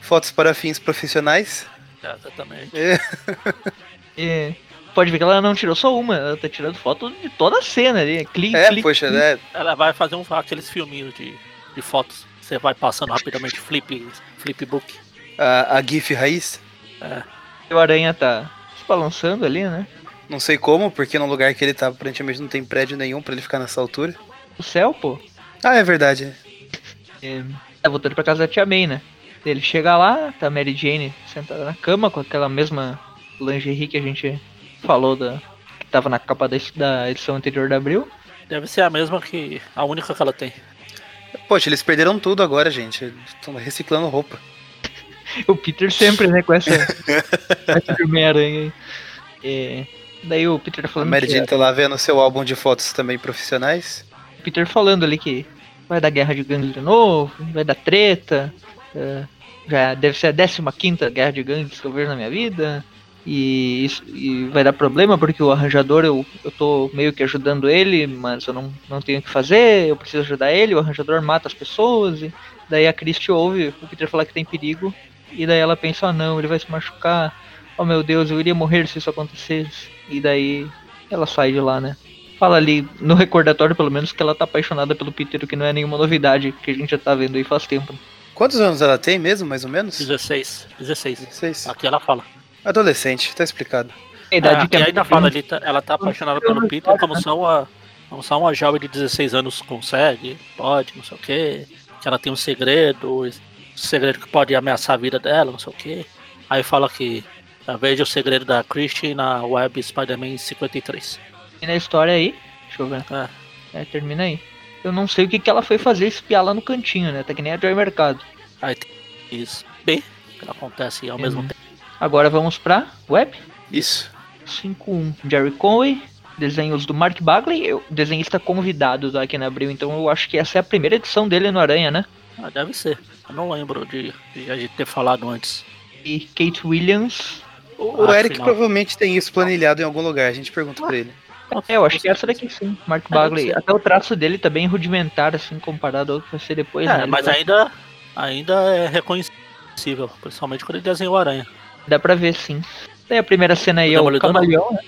fotos para fins profissionais. É, exatamente. É. (laughs) É, pode ver que ela não tirou só uma, ela tá tirando foto de toda a cena ali. Clique, É, clique, poxa, clique. né? Ela vai fazer um, aqueles filminhos de, de fotos. Você vai passando rapidamente flip, flipbook. A, a GIF raiz. E o Aranha tá se balançando ali, né? Não sei como, porque no lugar que ele tá, aparentemente não tem prédio nenhum pra ele ficar nessa altura. O céu, pô. Ah, é verdade. É, tá voltando pra casa da Tia May, né? Ele chega lá, tá a Mary Jane sentada na cama com aquela mesma lingerie que a gente falou da. que tava na capa da, da edição anterior da Abril. Deve ser a mesma que. a única que ela tem. Poxa, eles perderam tudo agora, gente. Estão reciclando roupa. (laughs) O Peter sempre, né, com essa. (laughs) essa Homem-Aranha aí. É, daí o Peter A falando. Mary que- Jane tá lá vendo seu álbum de fotos também profissionais. Peter falando ali que vai dar guerra de gangues de novo, vai dar treta. é, já deve ser a 15 guerra de gangues que eu vejo na minha vida. E, isso- e vai dar problema porque o arranjador eu, eu tô meio que ajudando ele, mas eu não, não tenho o que fazer, eu preciso ajudar ele, o arranjador mata as pessoas. E daí a Christie ouve o Peter falar que tem perigo. E daí ela pensa, ah não, ele vai se machucar. Oh meu Deus, eu iria morrer se isso acontecesse. E daí ela sai de lá, né? Fala ali no recordatório, pelo menos, que ela tá apaixonada pelo Peter, o que não é nenhuma novidade, que a gente já tá vendo aí faz tempo. Quantos anos ela tem mesmo, mais ou menos? 16. 16. 16. Aqui ela fala. Adolescente, tá explicado. A idade É, que e é ainda fala ali, tá- ela tá apaixonada pelo Peter como só uma, como só uma jovem de 16 anos consegue, pode, não sei o que. Que ela tem um segredo, segredo que pode ameaçar a vida dela, não sei o que. Aí fala que eu vejo o segredo da Christie na web Spider-Man 53. E na história aí, deixa eu ver. É. É, termina aí. Eu não sei o que, que ela foi fazer espiar lá no cantinho, né? Tá que nem a Joy Mercado. Aí tem isso B, que acontece ao mesmo Uhum. tempo. Agora vamos pra web. Isso. 5.1 Jerry Conway. Desenhos do Mark Bagley, eu- desenhista convidado do aqui na Abril, então eu acho que essa é a primeira edição dele no Aranha, né? Ah, deve ser. Eu não lembro de, de a gente ter falado antes. E Kate Williams. O, o Ah, Eric final. provavelmente tem isso planilhado em algum lugar, a gente pergunta pra ele. É, eu acho que essa daqui sim, Mark É, Bagley. Até o traço dele tá bem rudimentar, assim, comparado ao que vai ser depois, né? É, Ele mas vai- ainda, ainda é reconhecível, principalmente quando ele desenhou o Aranha. Dá pra ver, sim. Daí a primeira cena aí O é o. Camaleão, né?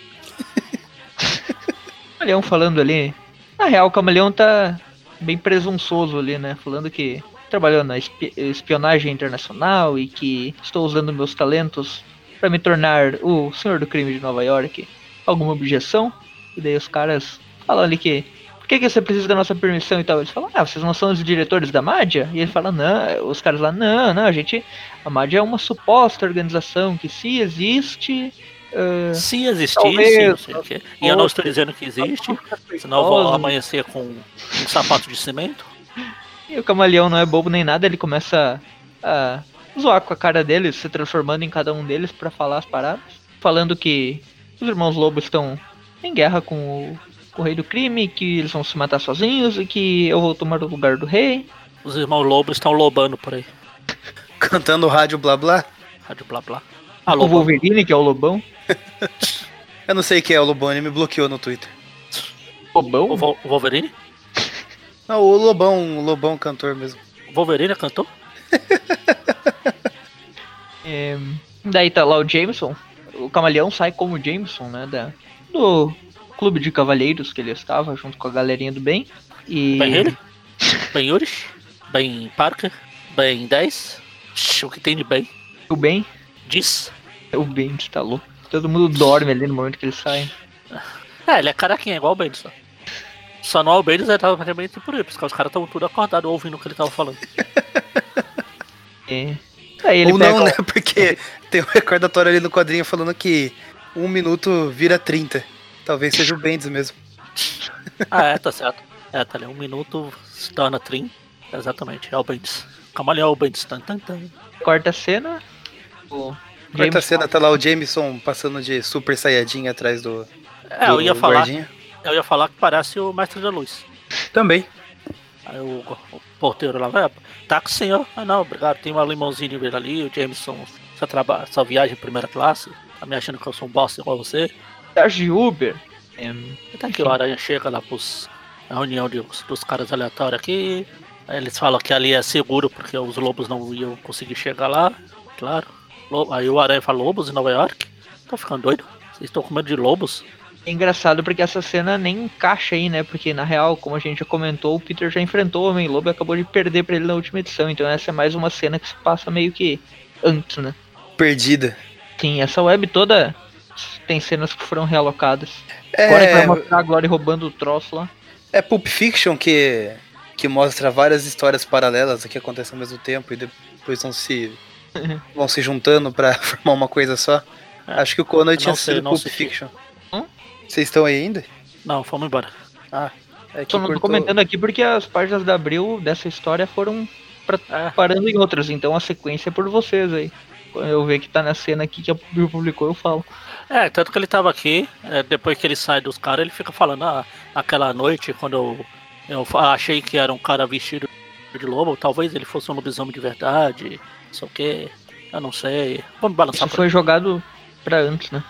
(laughs) Camaleão falando ali. Na real, o Camaleão tá bem presunçoso ali, né? Falando que trabalhou na espi- espionagem internacional e que estou usando meus talentos pra me tornar o senhor do crime de Nova York. Alguma objeção? E daí os caras falam ali que. Por que, que você precisa da nossa permissão e tal? Eles falam, ah, vocês não são os diretores da Mádia? E ele fala, não, os caras lá, não, não, a gente. A Mádia é uma suposta organização que se existe. ah, Se existisse, Talvez, não sei o quê. E eu não estou dizendo que existe, senão eu vou amanhecer com um sapato de cimento. E o camaleão não é bobo nem nada, ele começa a zoar com a cara deles, se transformando em cada um deles pra falar as paradas. Falando que os irmãos Lobo estão em guerra com o, com o rei do crime, que eles vão se matar sozinhos e que eu vou tomar o lugar do rei. Os irmãos Lobos estão lobando por aí. (laughs) Cantando rádio blá blá. Rádio blá blá. Ah, o lobo. Wolverine, que é o Lobão. (laughs) Eu não sei quem é o Lobão, ele me bloqueou no Twitter. Lobão? O, o Wolverine? Não, o Lobão, o Lobão cantor mesmo. O Wolverine cantou? (laughs) É, daí tá lá o Jameson. O camaleão sai como Jameson, né? Da, do clube de cavalheiros que ele estava, junto com a galerinha do bem. E. Bem ele? (laughs) Bem Yuri? Bem Parker? Bem 10? Shhh, O que tem de bem? O bem. Diz. O bem tá louco. Todo mundo dorme ali no momento que ele sai. É, ele é caraquinha, igual o Bendis. Só, é o Bendis, ele tava praticamente por aí, porque os caras estavam tudo acordados ouvindo o que ele tava falando. (laughs) É. Aí ele Ou pega não, né? (laughs) Porque tem um recordatório ali no quadrinho falando que um minuto vira 30. Talvez seja o Bendis mesmo. (laughs) Ah, é, tá certo. É, tá ali, um minuto se torna 30. Exatamente, é o Bendis. Camaleão é o Bendis. Tan, tan, tan. corta a cena. O Quarta Jameson- cena tá lá o Jameson passando de Super Saiyajin atrás do. É, eu do ia falar, guardinha. Eu ia falar que parece o Mestre da Luz. Também. Aí o, o porteiro lá, vai, tá com o senhor? Ah não, obrigado, tem uma limãozinha de ver ali, o Jameson só, trabalha, só viaja em primeira classe. Tá me achando que eu sou um bosta igual você. Tá de Uber. É, Até que o Aranha chega lá pros, na reunião de- dos caras aleatórios aqui. Aí eles falam que ali é seguro porque os lobos não iam conseguir chegar lá. Claro. Aí o Aranha fala, lobos em Nova York? Tô ficando doido. Vocês estão com medo de lobos? É engraçado porque essa cena nem encaixa aí, né? Porque na real, como a gente já comentou, o Peter já enfrentou o Homem-Lobo e acabou de perder pra ele na última edição. Então essa é mais uma cena que se passa meio que antes, né? Perdida. Sim, essa web toda tem cenas que foram realocadas. Agora é É, pra mostrar a Glória roubando o troço lá. é Pulp Fiction que, que mostra várias histórias paralelas que acontecem ao mesmo tempo e depois vão se (laughs) vão se juntando pra (laughs) formar uma coisa só. É, Acho que o Conan tinha sido Pulp. Fiction. Vocês estão aí ainda? Não, vamos embora. Ah, é que Só não tô cortou- comentando aqui porque as páginas da Abril dessa história foram pra- É, parando em outras, então a sequência é por vocês aí. Quando eu ver que tá na cena aqui que a Abril publicou, eu falo. É, tanto que ele tava aqui, é, depois que ele sai dos caras, ele fica falando, ah, aquela noite, quando eu, eu achei que era um cara vestido de lobo, talvez ele fosse um lobisomem de verdade, não sei o que, eu não sei. Vamos balançar Isso pra foi jogado pra antes, né?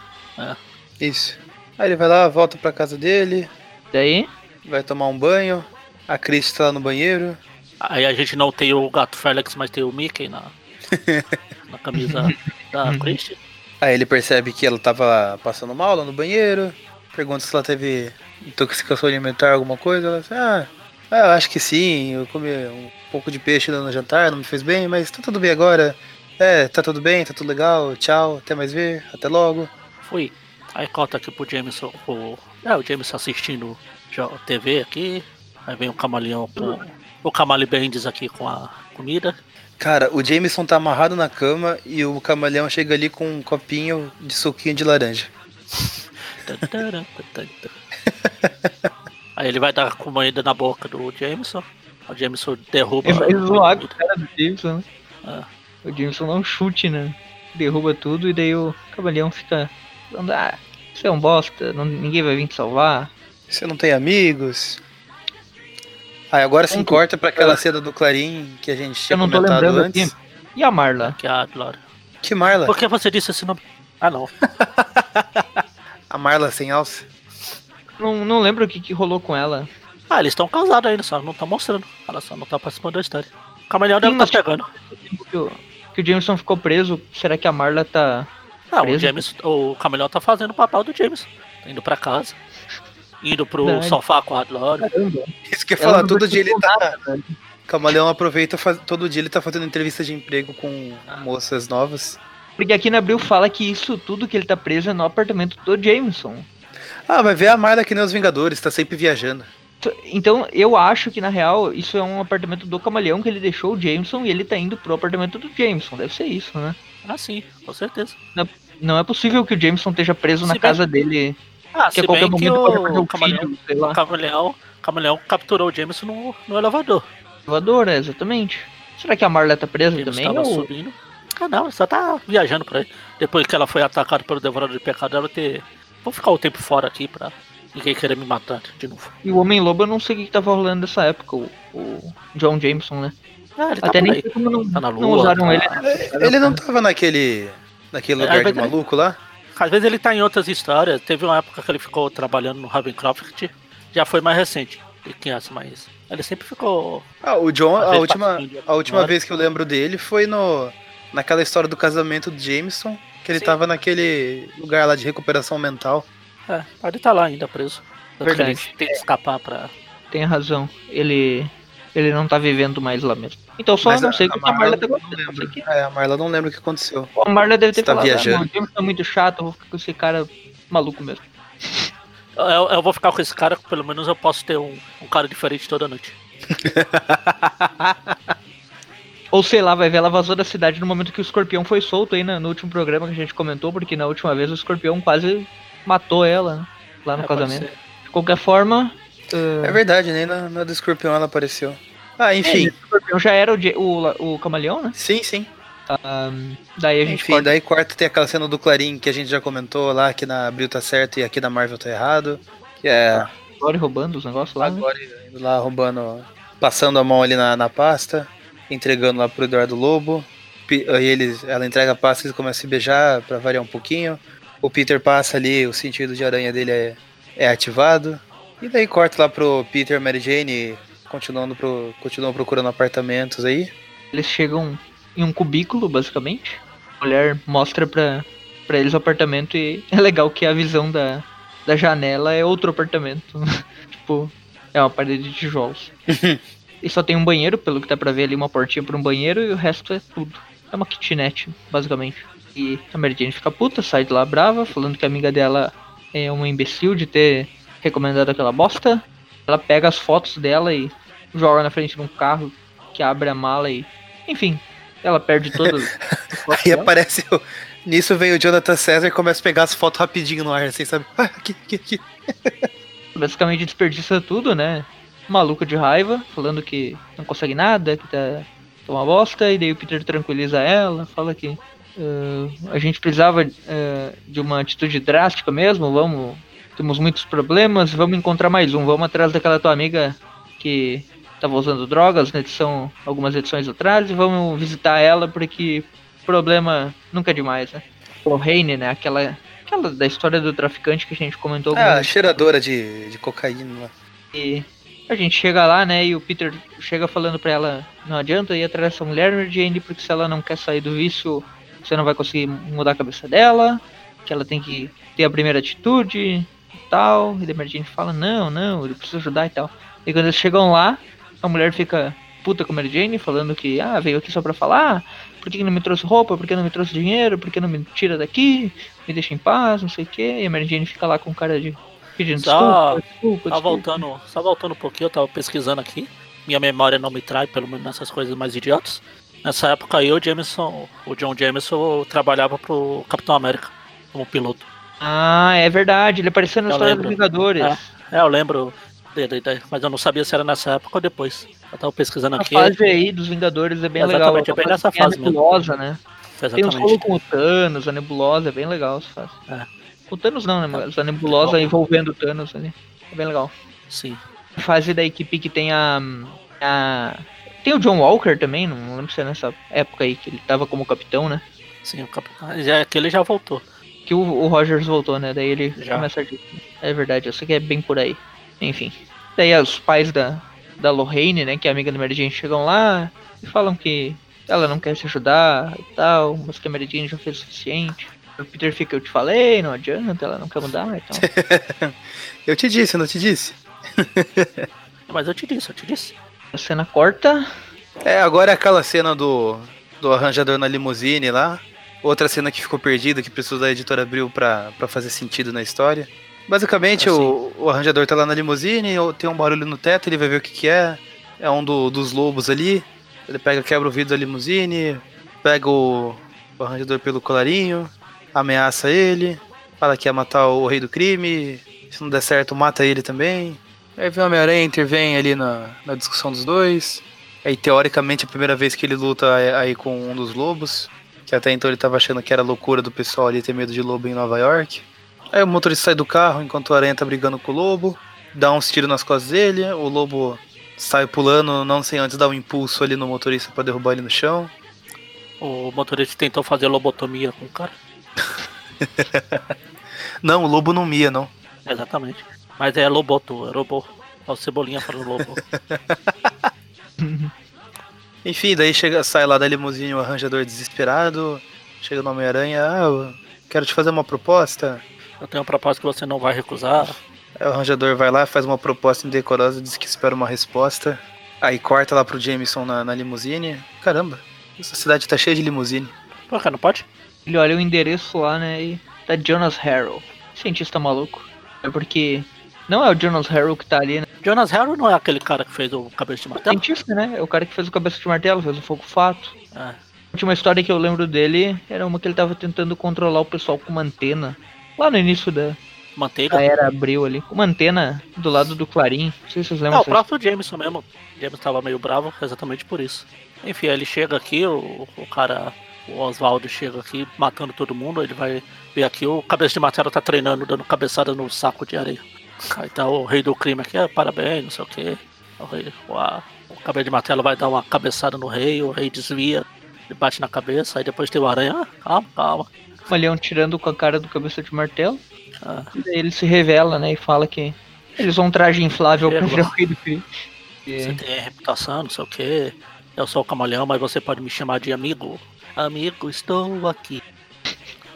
Isso. Aí ele vai lá, volta pra casa dele, Daí, vai tomar um banho. A Chris tá lá no banheiro. Aí a gente não tem o gato Félix, mas tem o Mickey na, (laughs) na camisa da Christie. Aí ele percebe que ela tava passando mal lá no banheiro. Pergunta se ela teve intoxicação alimentar, alguma coisa. Ela diz, ah, ah, eu acho que sim. Eu comi um pouco de peixe no jantar, não me fez bem, mas tá tudo bem agora. É, tá tudo bem, tá tudo legal. Tchau, até mais ver, até logo. Fui. Aí corta aqui pro Jameson, o, é, o Jameson assistindo TV aqui. Aí vem o camaleão com o Camale Bendis aqui com a comida. Cara, o Jameson tá amarrado na cama e o camaleão chega ali com um copinho de suquinho de laranja. Aí ele vai dar comida na boca do Jameson. O Jameson derruba. ele vai zoar com o cara do Jameson. né? Ah. O Jameson dá um chute, né? Derruba tudo e daí o Cavaleão fica falando, ah, você é um bosta, não- ninguém vai vir te salvar. Você não tem amigos? Aí agora sim Ponto. corta pra aquela cena do Clarim que a gente tinha Eu não tô comentado lembrando antes. aqui. E a Marla? Que a Glória. Que Marla? Por que você disse esse nome? Ah, não. (laughs) A Marla sem alça? Não, não lembro o que, que rolou com ela. Ah, eles estão casados ainda, só não tá mostrando. Ela só não tá participando da história. O camaleão deve tá pegando. Que o, que o Jameson ficou preso, será que a Marla tá. Ah, o Preso. James, o camaleão tá fazendo o papel do James. Tá indo pra casa. Indo pro Verdade. sofá com a Glória. Caramba. Isso que eu ia falar, não todo dia ele tá. nada. Camaleão aproveita, faz... todo dia ele tá fazendo entrevista de emprego com moças novas. Porque aqui na Abril fala que isso tudo que ele tá preso é no apartamento do Jameson. Ah, vai ver a Marla que nem os Vingadores, tá sempre viajando. Então eu acho que na real isso é um apartamento do camaleão que ele deixou o Jameson e ele tá indo pro apartamento do Jameson. Deve ser isso, né? Ah, sim, com certeza. Não é possível que o Jameson esteja preso Se na bem- casa dele. Ah, Que se a qualquer bem que momento pode fazer o, camaleão, filho, sei o lá. camaleão, o camaleão capturou o Jameson no, no elevador. Elevador, é, exatamente. Será que a Marla tá presa também? estava Ou... subindo. Ah, não, só tá viajando por aí. Depois que ela foi atacada pelo Devorador de Pecado, ela ter. Vou ficar o tempo fora aqui pra ninguém querer me matar de novo. E o Homem-Lobo eu não sei o que, que tava rolando nessa época, o, o John Jameson, né? Ah, ele tá Até por nem como não, Tá na não lua, usaram tá- ele. né? Ele não tava naquele. naquele É, lugar de ele- maluco lá? Às vezes ele tá em outras histórias. Teve uma época que ele ficou trabalhando no Ravencroft. Já foi mais recente. De criança, mas. Ele sempre ficou. Ah, o John, a última, a última vez que eu lembro dele foi no naquela história do casamento do Jameson, que ele Sim. tava naquele lugar lá de recuperação mental. É, ele tá lá ainda preso. Ele Verdade. Tem que escapar pra. Tem razão. Ele. Ele não tá vivendo mais lá mesmo. Então só Mas não sei o que a Marla tá acontecendo. Que É, a Marla não lembra o que aconteceu. A Marla deve ter Você tá falado, viajando. ah, não, o Jameson tá muito chato, eu vou ficar com esse cara maluco mesmo. Eu, eu vou ficar com esse cara, pelo menos eu posso ter um, um cara diferente toda noite. (laughs) Ou sei lá, vai ver, ela vazou da cidade no momento que o escorpião foi solto aí né, no último programa que a gente comentou, porque na última vez o escorpião quase matou ela né, lá no É, casamento. De qualquer forma, É verdade, nem na, na do escorpião ela apareceu. Ah, enfim. o escorpião já era o, o, o camaleão, né? Sim, sim. Ahn, daí a gente Enfim, corta- daí quarta tem aquela cena do Clarim que a gente já comentou lá, que na Abril tá certo e aqui na Marvel tá errado. Que é Glory roubando os negócios lá. né? agora indo lá roubando, passando a mão ali na, na pasta, entregando lá pro Eduardo Lobo. aí eles, ela entrega a pasta e eles começam a se beijar pra variar um pouquinho. O Peter passa ali, o sentido de aranha dele é, é ativado. E daí corta lá pro Peter e Mary Jane continuando pro, continuam procurando apartamentos aí. Eles chegam em um cubículo, basicamente. A mulher mostra pra, pra eles o apartamento e (laughs) é legal que a visão da, da janela é outro apartamento. (laughs) tipo, é uma parede de tijolos. (laughs) e só tem um banheiro, pelo que dá pra ver ali, uma portinha pra um banheiro e o resto é tudo. É uma kitnet, basicamente. E a Mary Jane fica puta, sai de lá brava, falando que a amiga dela é uma imbecil de ter recomendado aquela bosta. Ela pega as fotos dela e joga na frente de um carro que abre a mala e. Enfim, ela perde todas. (laughs) Aí aparece o. Nisso vem o Jonathan César e começa a pegar as fotos rapidinho no ar, assim, sabe? (laughs) Ah, aqui, aqui, aqui. (laughs) Basicamente desperdiça tudo, né? Maluco de raiva, falando que não consegue nada, que tá, tá uma bosta, e daí o Peter tranquiliza ela, fala que Uh, a gente precisava uh, de uma atitude drástica mesmo. Vamos, temos muitos problemas. Vamos encontrar mais um. Vamos atrás daquela tua amiga que estava usando drogas na edição, algumas edições atrás. E vamos visitar ela porque problema nunca é demais, né? Lorraine, né? Aquela, aquela da história do traficante que a gente comentou. Ah, cheiradora de, de cocaína. E a gente chega lá, né? E o Peter chega falando pra ela: não adianta ir atrás dessa mulher, Jane, porque se ela não quer sair do vício você não vai conseguir mudar a cabeça dela, que ela tem que ter a primeira atitude tal. E a Mary fala, não, não, eu preciso ajudar e tal. E quando eles chegam lá, a mulher fica puta com a Mary Jane, falando que, ah, veio aqui só pra falar, por que não me trouxe roupa, por que não me trouxe dinheiro, por que não me tira daqui, me deixa em paz, não sei o que. E a Mary Jane fica lá com cara de pedindo só, desculpa, desculpa, só voltando, só voltando um pouquinho, eu tava pesquisando aqui. Minha memória não me trai, pelo menos nessas coisas mais idiotas. Nessa época aí o Jameson, o John Jameson trabalhava pro Capitão América como piloto. Ah, é verdade, ele apareceu na eu história lembro. dos Vingadores. É, é, eu lembro dele, mas eu não sabia se era nessa época ou depois. Eu tava pesquisando aqui. A fase aí dos Vingadores é bem Exatamente, legal. é bem nessa fase a nebulosa, mesmo. né? Exatamente. Tem um solo com o Thanos, a nebulosa, é bem legal essa fase. É. O Thanos não, né? Mas a nebulosa envolvendo o Thanos ali. É bem legal. Sim. A fase da equipe que tem a. a tem o John Walker também, não lembro se é nessa época aí que ele tava como capitão, né? Sim, o capitão. Que ele já voltou. Que o, o Rogers voltou, né? Daí ele já. começa a. É verdade, eu sei que é bem por aí. Enfim. Daí os pais da, da Lorraine, né? Que é amiga da Mary Jane, chegam lá e falam que ela não quer se ajudar e tal, mas que a Mary Jane já fez o suficiente. O Peter fica, eu te falei, não adianta, ela não quer mudar, então. (laughs) eu te disse, não te disse. (laughs) mas eu te disse, eu te disse. A cena corta. É, agora é aquela cena do, do arranjador na limusine lá. Outra cena que ficou perdida, que precisou da editora Abril pra, pra fazer sentido na história. Basicamente, assim. o, o arranjador tá lá na limusine, tem um barulho no teto, ele vai ver o que, que é. É um do, dos lobos ali. Ele pega, quebra o vidro da limusine, pega o, o arranjador pelo colarinho, ameaça ele, fala que ia matar o rei do crime. Se não der certo, mata ele também. Aí vem o Homem-Aranha, intervém ali na, na discussão dos dois. Aí, teoricamente, é a primeira vez que ele luta aí com um dos lobos. Que até então ele tava achando que era loucura do pessoal ali ter medo de lobo em Nova York. Aí o motorista sai do carro enquanto o Aranha tá brigando com o lobo. Dá uns tiros nas costas dele. O lobo sai pulando, não sem antes dar um impulso ali no motorista para derrubar ele no chão. O motorista tentou fazer lobotomia com o cara. (laughs) não, o lobo não mia, não. Exatamente. Mas é Loboto, é Lobo. É o Cebolinha para o Lobo. (laughs) Enfim, daí chega, sai lá da limusine o arranjador desesperado. Chega no Homem-Aranha, ah, eu quero te fazer uma proposta. Eu tenho uma proposta que você não vai recusar. Aí o arranjador vai lá, faz uma proposta indecorosa, diz que espera uma resposta. Aí corta lá pro Jameson na, na limusine. Caramba, essa cidade tá cheia de limusine. Pô, cara, não pode? Ele olha o endereço lá, né, e tá Jonas Harrow. Cientista maluco. É porque não é o Jonas Harrow que tá ali, né? Jonas Harrow não é aquele cara que fez o Cabeça de Martelo? Cientista, né? É o cara que fez o Cabeça de Martelo, fez o Fogo Fato. É. A última história que eu lembro dele era uma que ele tava tentando controlar o pessoal com uma antena. Lá no início da, Manteiga? A era abriu ali. Com uma antena do lado do Clarim. Não sei se vocês lembram. Não, o próprio Jameson mesmo. O Jameson tava meio bravo exatamente por isso. Enfim, ele chega aqui, o, o cara, o Oswaldo chega aqui matando todo mundo. Ele vai ver aqui, o cabeça de martelo tá treinando, dando cabeçada no saco de areia. Aí tá o rei do crime aqui, ah, parabéns, não sei o que. O, rei, o, o cabelo de martelo vai dar uma cabeçada no rei, o rei desvia. Ele bate na cabeça, aí depois tem o aranha. Ah, calma, calma. Camaleão tirando com a cara do cabeça de martelo. Ah, E daí ele se revela, né? E fala que eles usam um traje inflável É, virar o rei do crime. você E- tem reputação, não sei o que. Eu sou o camaleão, mas você pode me chamar de amigo. Amigo, estou aqui.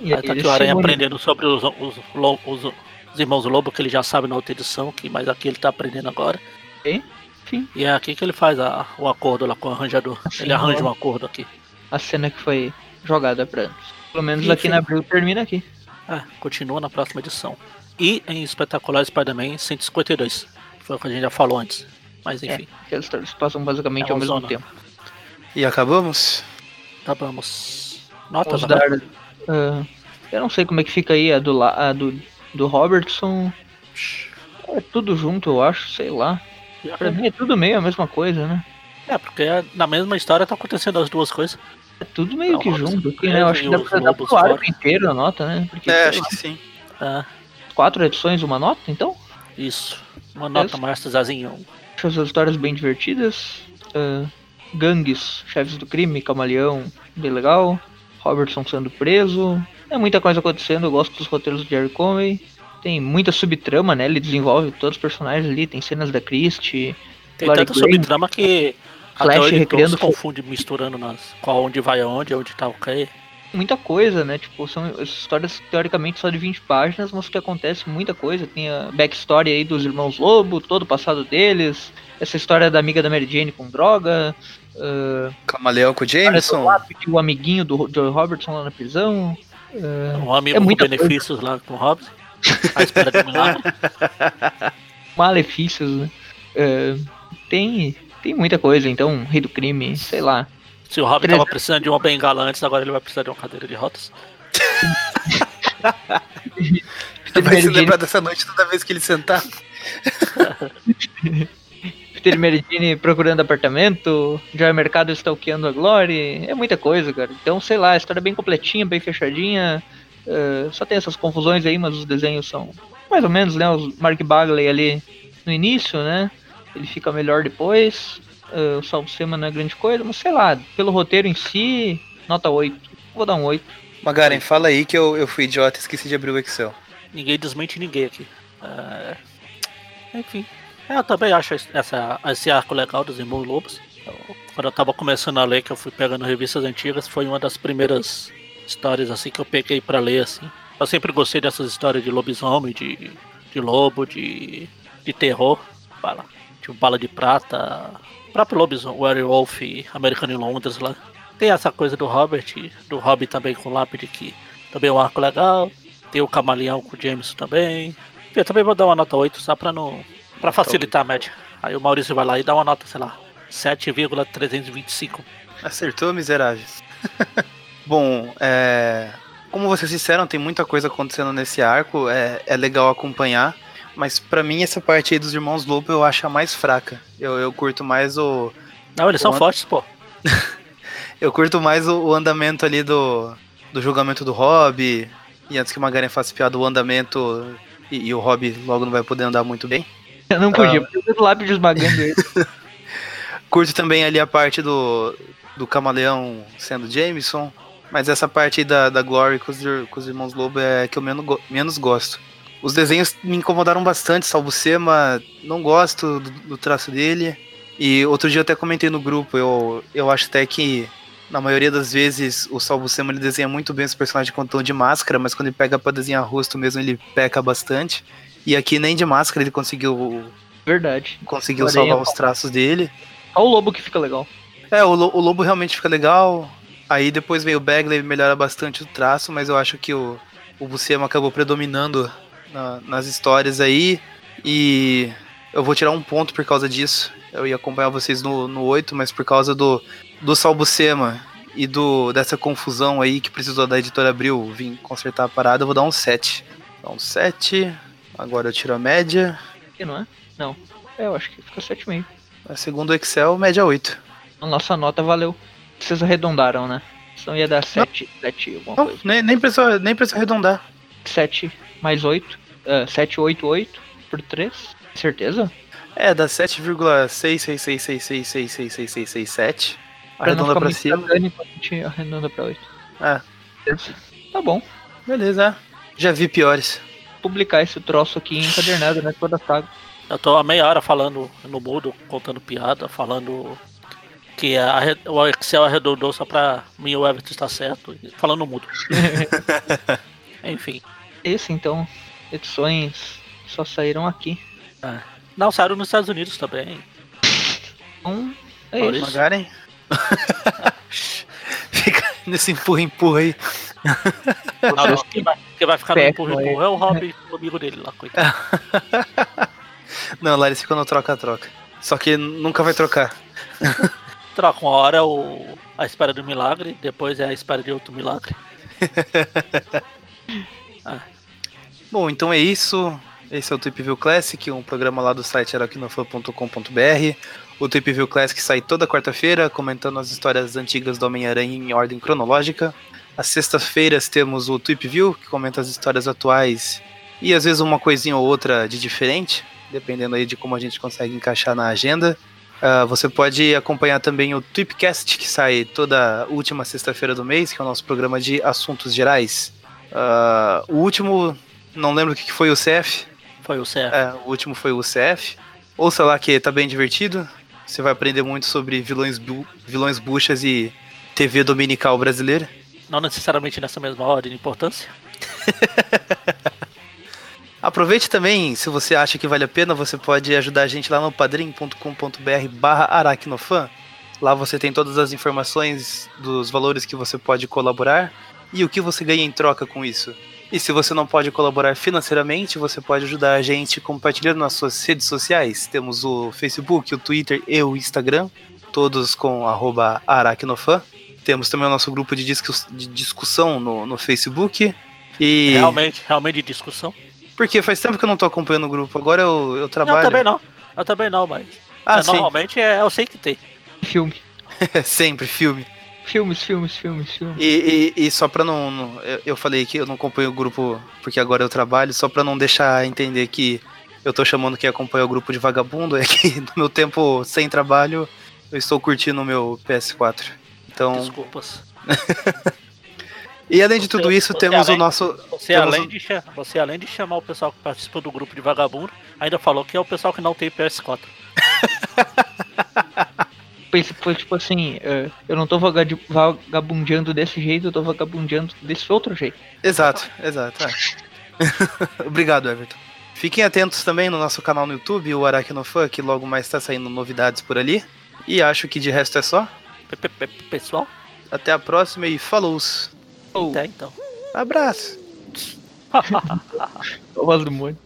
E Aí tá eles aqui o Aranha aprendendo sobre os, os, lo- os- os irmãos Lobo, que ele já sabe na outra edição, que, mas aqui ele tá aprendendo agora. Enfim, E é aqui que ele faz a- o acordo lá com o arranjador. Assim, ele arranja ó. um acordo aqui. a cena que foi jogada pra antes. Pelo menos Enfim. aqui na Abril termina aqui. É, continua na próxima edição. E em Espetacular Spider-Man 152. que Foi o que a gente já falou antes. Mas enfim, Que as histórias passam basicamente É ao mesmo zona. tempo. E acabamos? acabamos. Notas Vamos agora. dar. ah, eu não sei como é que fica aí a do, la- a do, do Robertson. É tudo junto, eu acho, sei lá. Pra mim é tudo meio a mesma coisa, né? É, porque na mesma história tá acontecendo as duas coisas. É tudo meio Não, que junto, aqui, né? Eu acho que dá pra dar pro arco inteiro a nota, né? Porque É, acho lá, que sim. É, quatro edições, uma nota, então? isso. Uma nota mais Zazinho. Acho as histórias bem divertidas. Ah, gangues, chefes do crime, camaleão, bem legal. Robertson sendo preso. É muita coisa acontecendo, eu gosto dos roteiros do Jerry Conway. Tem muita subtrama, né? Ele desenvolve todos os personagens ali, tem cenas da Christie. Tem Glory tanta Graham. subtrama que Flash até o editor recriando se confunde misturando nas, qual onde vai aonde, onde tá o que. Muita coisa, né? Tipo, são histórias teoricamente só de 20 páginas, mas que acontece muita coisa. Tem a backstory aí dos irmãos Lobo, todo o passado deles. Essa história da amiga da Mary Jane com droga. ah, Camaleão com o Jameson. o amiguinho do Joe Robertson lá na prisão. É, Um amigo É com benefícios lá com o Hobbs. À espera de milagre. (laughs) malefícios, né? É, tem, tem muita coisa, então, Rei do Crime, sei lá. Se o Hobbs Treze- tava precisando de uma bengala antes, agora ele vai precisar de uma cadeira de rotas. (laughs) Vai se lembrar dessa noite toda vez que ele sentar. (laughs) Peter Jane procurando apartamento, Joy Mercado stalkeando a Glory, é muita coisa, cara. Então, sei lá, a história é bem completinha, bem fechadinha. é, só tem essas confusões aí, mas os desenhos são mais ou menos, né? O Mark Bagley ali no início, né? Ele fica melhor depois. é, o Salvo Sema não é grande coisa, mas sei lá, pelo roteiro em si, nota 8. Vou dar um 8. Magaren, fala aí que eu, eu fui idiota e esqueci de abrir o Excel. Ninguém desmente ninguém aqui. É, Enfim. É, Eu também acho essa, esse arco legal dos Irmãos Lobos. Quando eu tava começando a ler, que eu fui pegando revistas antigas, foi uma das primeiras histórias assim que eu peguei pra ler assim. Eu sempre gostei dessas histórias de lobisomem, de, de lobo, de, de terror. Bala, tipo Bala de Prata, o próprio lobisomem, Werewolf, Americano em Londres lá. Tem essa coisa do Robert, do Hobby também com lápide, que também é um arco legal. Tem o Camaleão com o Jameson também. Eu também vou dar uma nota 8, só pra não. Pra facilitar a média. Aí o Maurício vai lá e dá uma nota, sei lá, 7,325. Acertou, miserável. (laughs) Bom, é... como vocês disseram, tem muita coisa acontecendo nesse arco, é, é legal acompanhar, mas pra mim essa parte aí dos Irmãos Lobo eu acho a mais fraca. Eu, eu curto mais o... Não, eles são Bom, fortes, pô. (laughs) Eu curto mais o, o andamento ali do, do julgamento do Hobby, e antes que o Magaren faça piada, o andamento... E, e o Hobby logo não vai poder andar muito bem. Eu não podia, porque eu vi o lápide esmagando ele. (laughs) Curto também ali a parte do, do camaleão sendo Jameson. Mas essa parte da, da Glory com os, com os irmãos Lobo é que eu menos, menos gosto. Os desenhos me incomodaram bastante, salvo Sema, não gosto do, do traço dele. E outro dia eu até comentei no grupo, eu, eu acho até que na maioria das vezes o Salvo Sema ele desenha muito bem os personagens com tom de máscara, mas quando ele pega pra desenhar rosto mesmo ele peca bastante. E aqui nem de máscara ele conseguiu, Verdade. conseguiu Porém, salvar eu- os traços dele. Só o lobo que fica legal. É, o, o lobo realmente fica legal. Aí depois veio o Bagley, melhora bastante o traço, mas eu acho que o, o Buscema acabou predominando na- nas histórias aí. E eu vou tirar um ponto por causa disso. Eu ia acompanhar vocês no, no 8, mas por causa do, do Sal Buscema e do, dessa confusão aí que precisou da editora Abril vir consertar a parada, eu vou dar um 7. Dá um 7. Agora eu tiro a média. Que não é? Não. É, eu acho que fica 7,5. Segundo o Excel, média 8. A nossa nota valeu. Vocês arredondaram, né? Senão ia dar 7, 7 alguma Não, coisa. nem, nem, precisa, nem precisa arredondar. 7 mais 8. Uh, 7, 8, 8 por 3. Certeza? É, dá 7,666666667. Arredonda pra cima. a gente arredonda pra 8. É, Tá bom. beleza. Já vi piores. Publicar esse troço aqui encadernado, né? Toda a saga. Eu tô há meia hora falando no mudo, contando piada, falando que a arre- o Excel arredondou só pra mim e o Everton estar certo, falando no mudo. (laughs) Enfim. Esse então, edições só saíram aqui. é. Não, saíram nos Estados Unidos também. Então, é isso. (laughs) Fica nesse empurra-empurra aí. Não, não, quem, vai, quem vai ficar no Perto, empurra empurra é o Rob, o amigo dele lá, coitado. Não, lá eles ficam no troca-troca. Só que nunca vai trocar. Troca uma hora é o, a espera do milagre, depois é a espera de outro milagre. (laughs) Bom, então é isso. Esse é o Trip View Classic, um programa lá do site araquinofan.com.br. O Trip View Classic sai toda quarta-feira, comentando as histórias antigas do Homem-Aranha em ordem cronológica. Às sextas-feiras temos o Trip View, que comenta as histórias atuais e às vezes uma coisinha ou outra de diferente, dependendo aí de como a gente consegue encaixar na agenda. Ah, você pode acompanhar também o Tripcast, que sai toda última sexta-feira do mês, que é o nosso programa de assuntos gerais. Ah, o último, não lembro o que que foi o CF, Foi o CF. é, o último foi o CF. Ouça lá que tá bem divertido. Você vai aprender muito sobre vilões, bu vilões buchas e TV dominical brasileira. Não necessariamente nessa mesma ordem de importância. (laughs) Aproveite também, se você acha que vale a pena, você pode ajudar a gente lá no padrim.com.br barra aracnofan. Lá você tem todas as informações dos valores que você pode colaborar e o que você ganha em troca com isso. E se você não pode colaborar financeiramente, você pode ajudar a gente compartilhando nas suas redes sociais. Temos o Facebook, o Twitter e o Instagram, todos com arroba aracnofan. Temos também o nosso grupo de, discus- de discussão no, no Facebook. E Realmente, realmente de discussão. porque faz tempo que eu não tô acompanhando o grupo. Agora eu, eu Eu trabalho. também não. Eu também não, mas. Ah, é, sim. normalmente é, eu sei que tem. Filme. (laughs) Sempre, filme. Filmes, filmes, filmes, filmes. E, e- e só pra não. não- eu, eu falei que eu não acompanho o grupo porque agora eu trabalho, só pra não deixar entender que eu tô chamando quem acompanha o grupo de vagabundo, (laughs) é que no meu tempo sem trabalho eu estou curtindo o meu PS4. Então. Desculpas. (laughs) E além de tudo Você- isso, você temos além- o nosso. Você temos além, o- de, você, além de chamar o pessoal que participa do grupo de vagabundo, ainda falou que é o pessoal que não tem PS4. (laughs) Pense- Foi tipo assim, é, eu não tô vagabundeando desse jeito, eu tô vagabundeando desse outro jeito. Exato, exato. é. (laughs) Obrigado, Everton. Fiquem atentos também no nosso canal no YouTube, o Aracnofan, que logo mais está saindo novidades por ali. E acho que de resto é só. Pe- pe- pe- Pessoal, Até a próxima e falou! até então. Abraço! (laughs) Voz do mundo.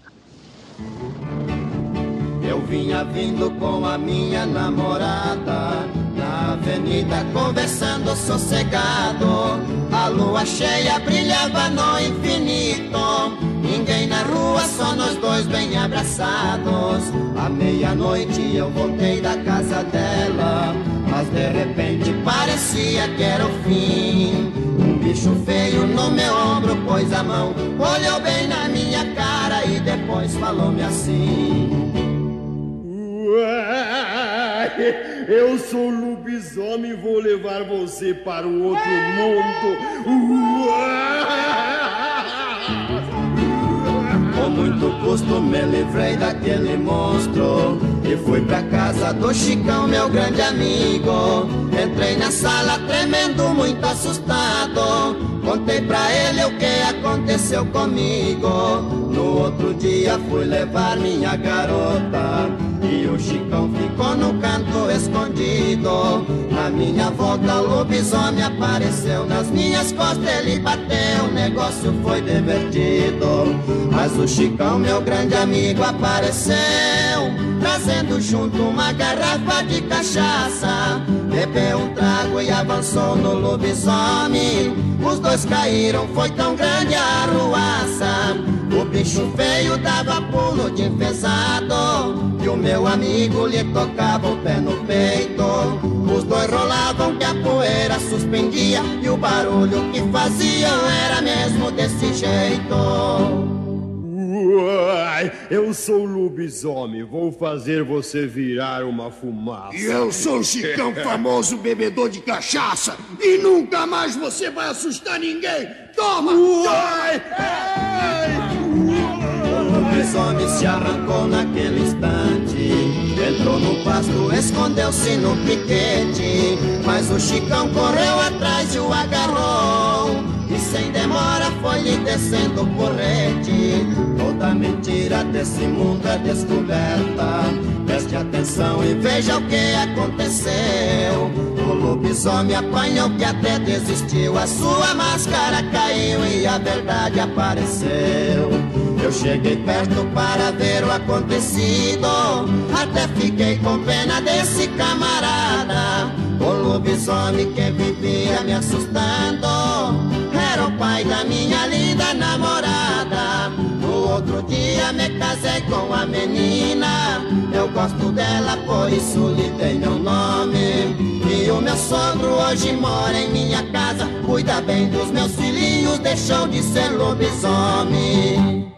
Eu vinha vindo com a minha namorada Na avenida conversando sossegado. A lua cheia brilhava no infinito Ninguém na rua, só nós dois bem abraçados. À meia-noite eu voltei da casa dela Mas de repente parecia que era o fim. Um bicho feio no meu ombro pôs a mão Olhou bem na minha cara e depois falou-me assim eu sou lobisomem e vou levar você para o outro mundo. Com muito custo me livrei daquele monstro E fui pra casa do Chicão, meu grande amigo. Entrei na sala tremendo, muito assustado. Contei pra ele o que aconteceu comigo. No outro dia fui levar minha garota. E o Chicão ficou no canto escondido. Na minha volta o lobisomem apareceu. Nas minhas costas ele bateu O negócio foi divertido. Mas o Chicão, meu grande amigo, apareceu. Trazendo junto uma garrafa de cachaça. Bebeu um trago e avançou no lobisomem. Os dois caíram, foi tão grande a arruaça. O bicho feio dava pulo de enfesado. E o meu amigo lhe tocava o pé no peito. Os dois rolavam que a poeira suspendia. E o barulho que faziam era mesmo desse jeito Uai, Eu sou o lobisomem, vou fazer você virar uma fumaça. E eu sou o Chicão, (laughs) famoso bebedor de cachaça. E nunca mais você vai assustar ninguém. Toma! Ai, ai. O lobisomem se arrancou naquele instante. Entrou no pasto, escondeu-se no piquete. Mas o Chicão correu atrás e o agarrou. E sem demora foi lhe descendo o porrete. Toda mentira desse mundo é descoberta. Preste atenção e veja o que aconteceu. O lobisomem apanhou que até desistiu. A sua máscara caiu e a verdade apareceu. Eu cheguei perto para ver o acontecido. Até fiquei com pena desse camarada. O lobisomem que vivia me assustando. Era o pai da minha linda namorada. Outro dia me casei com a menina. Eu gosto dela, por isso lhe dei meu nome. E o meu sogro hoje mora em minha casa. Cuida bem dos meus filhinhos, deixou de ser lobisomem.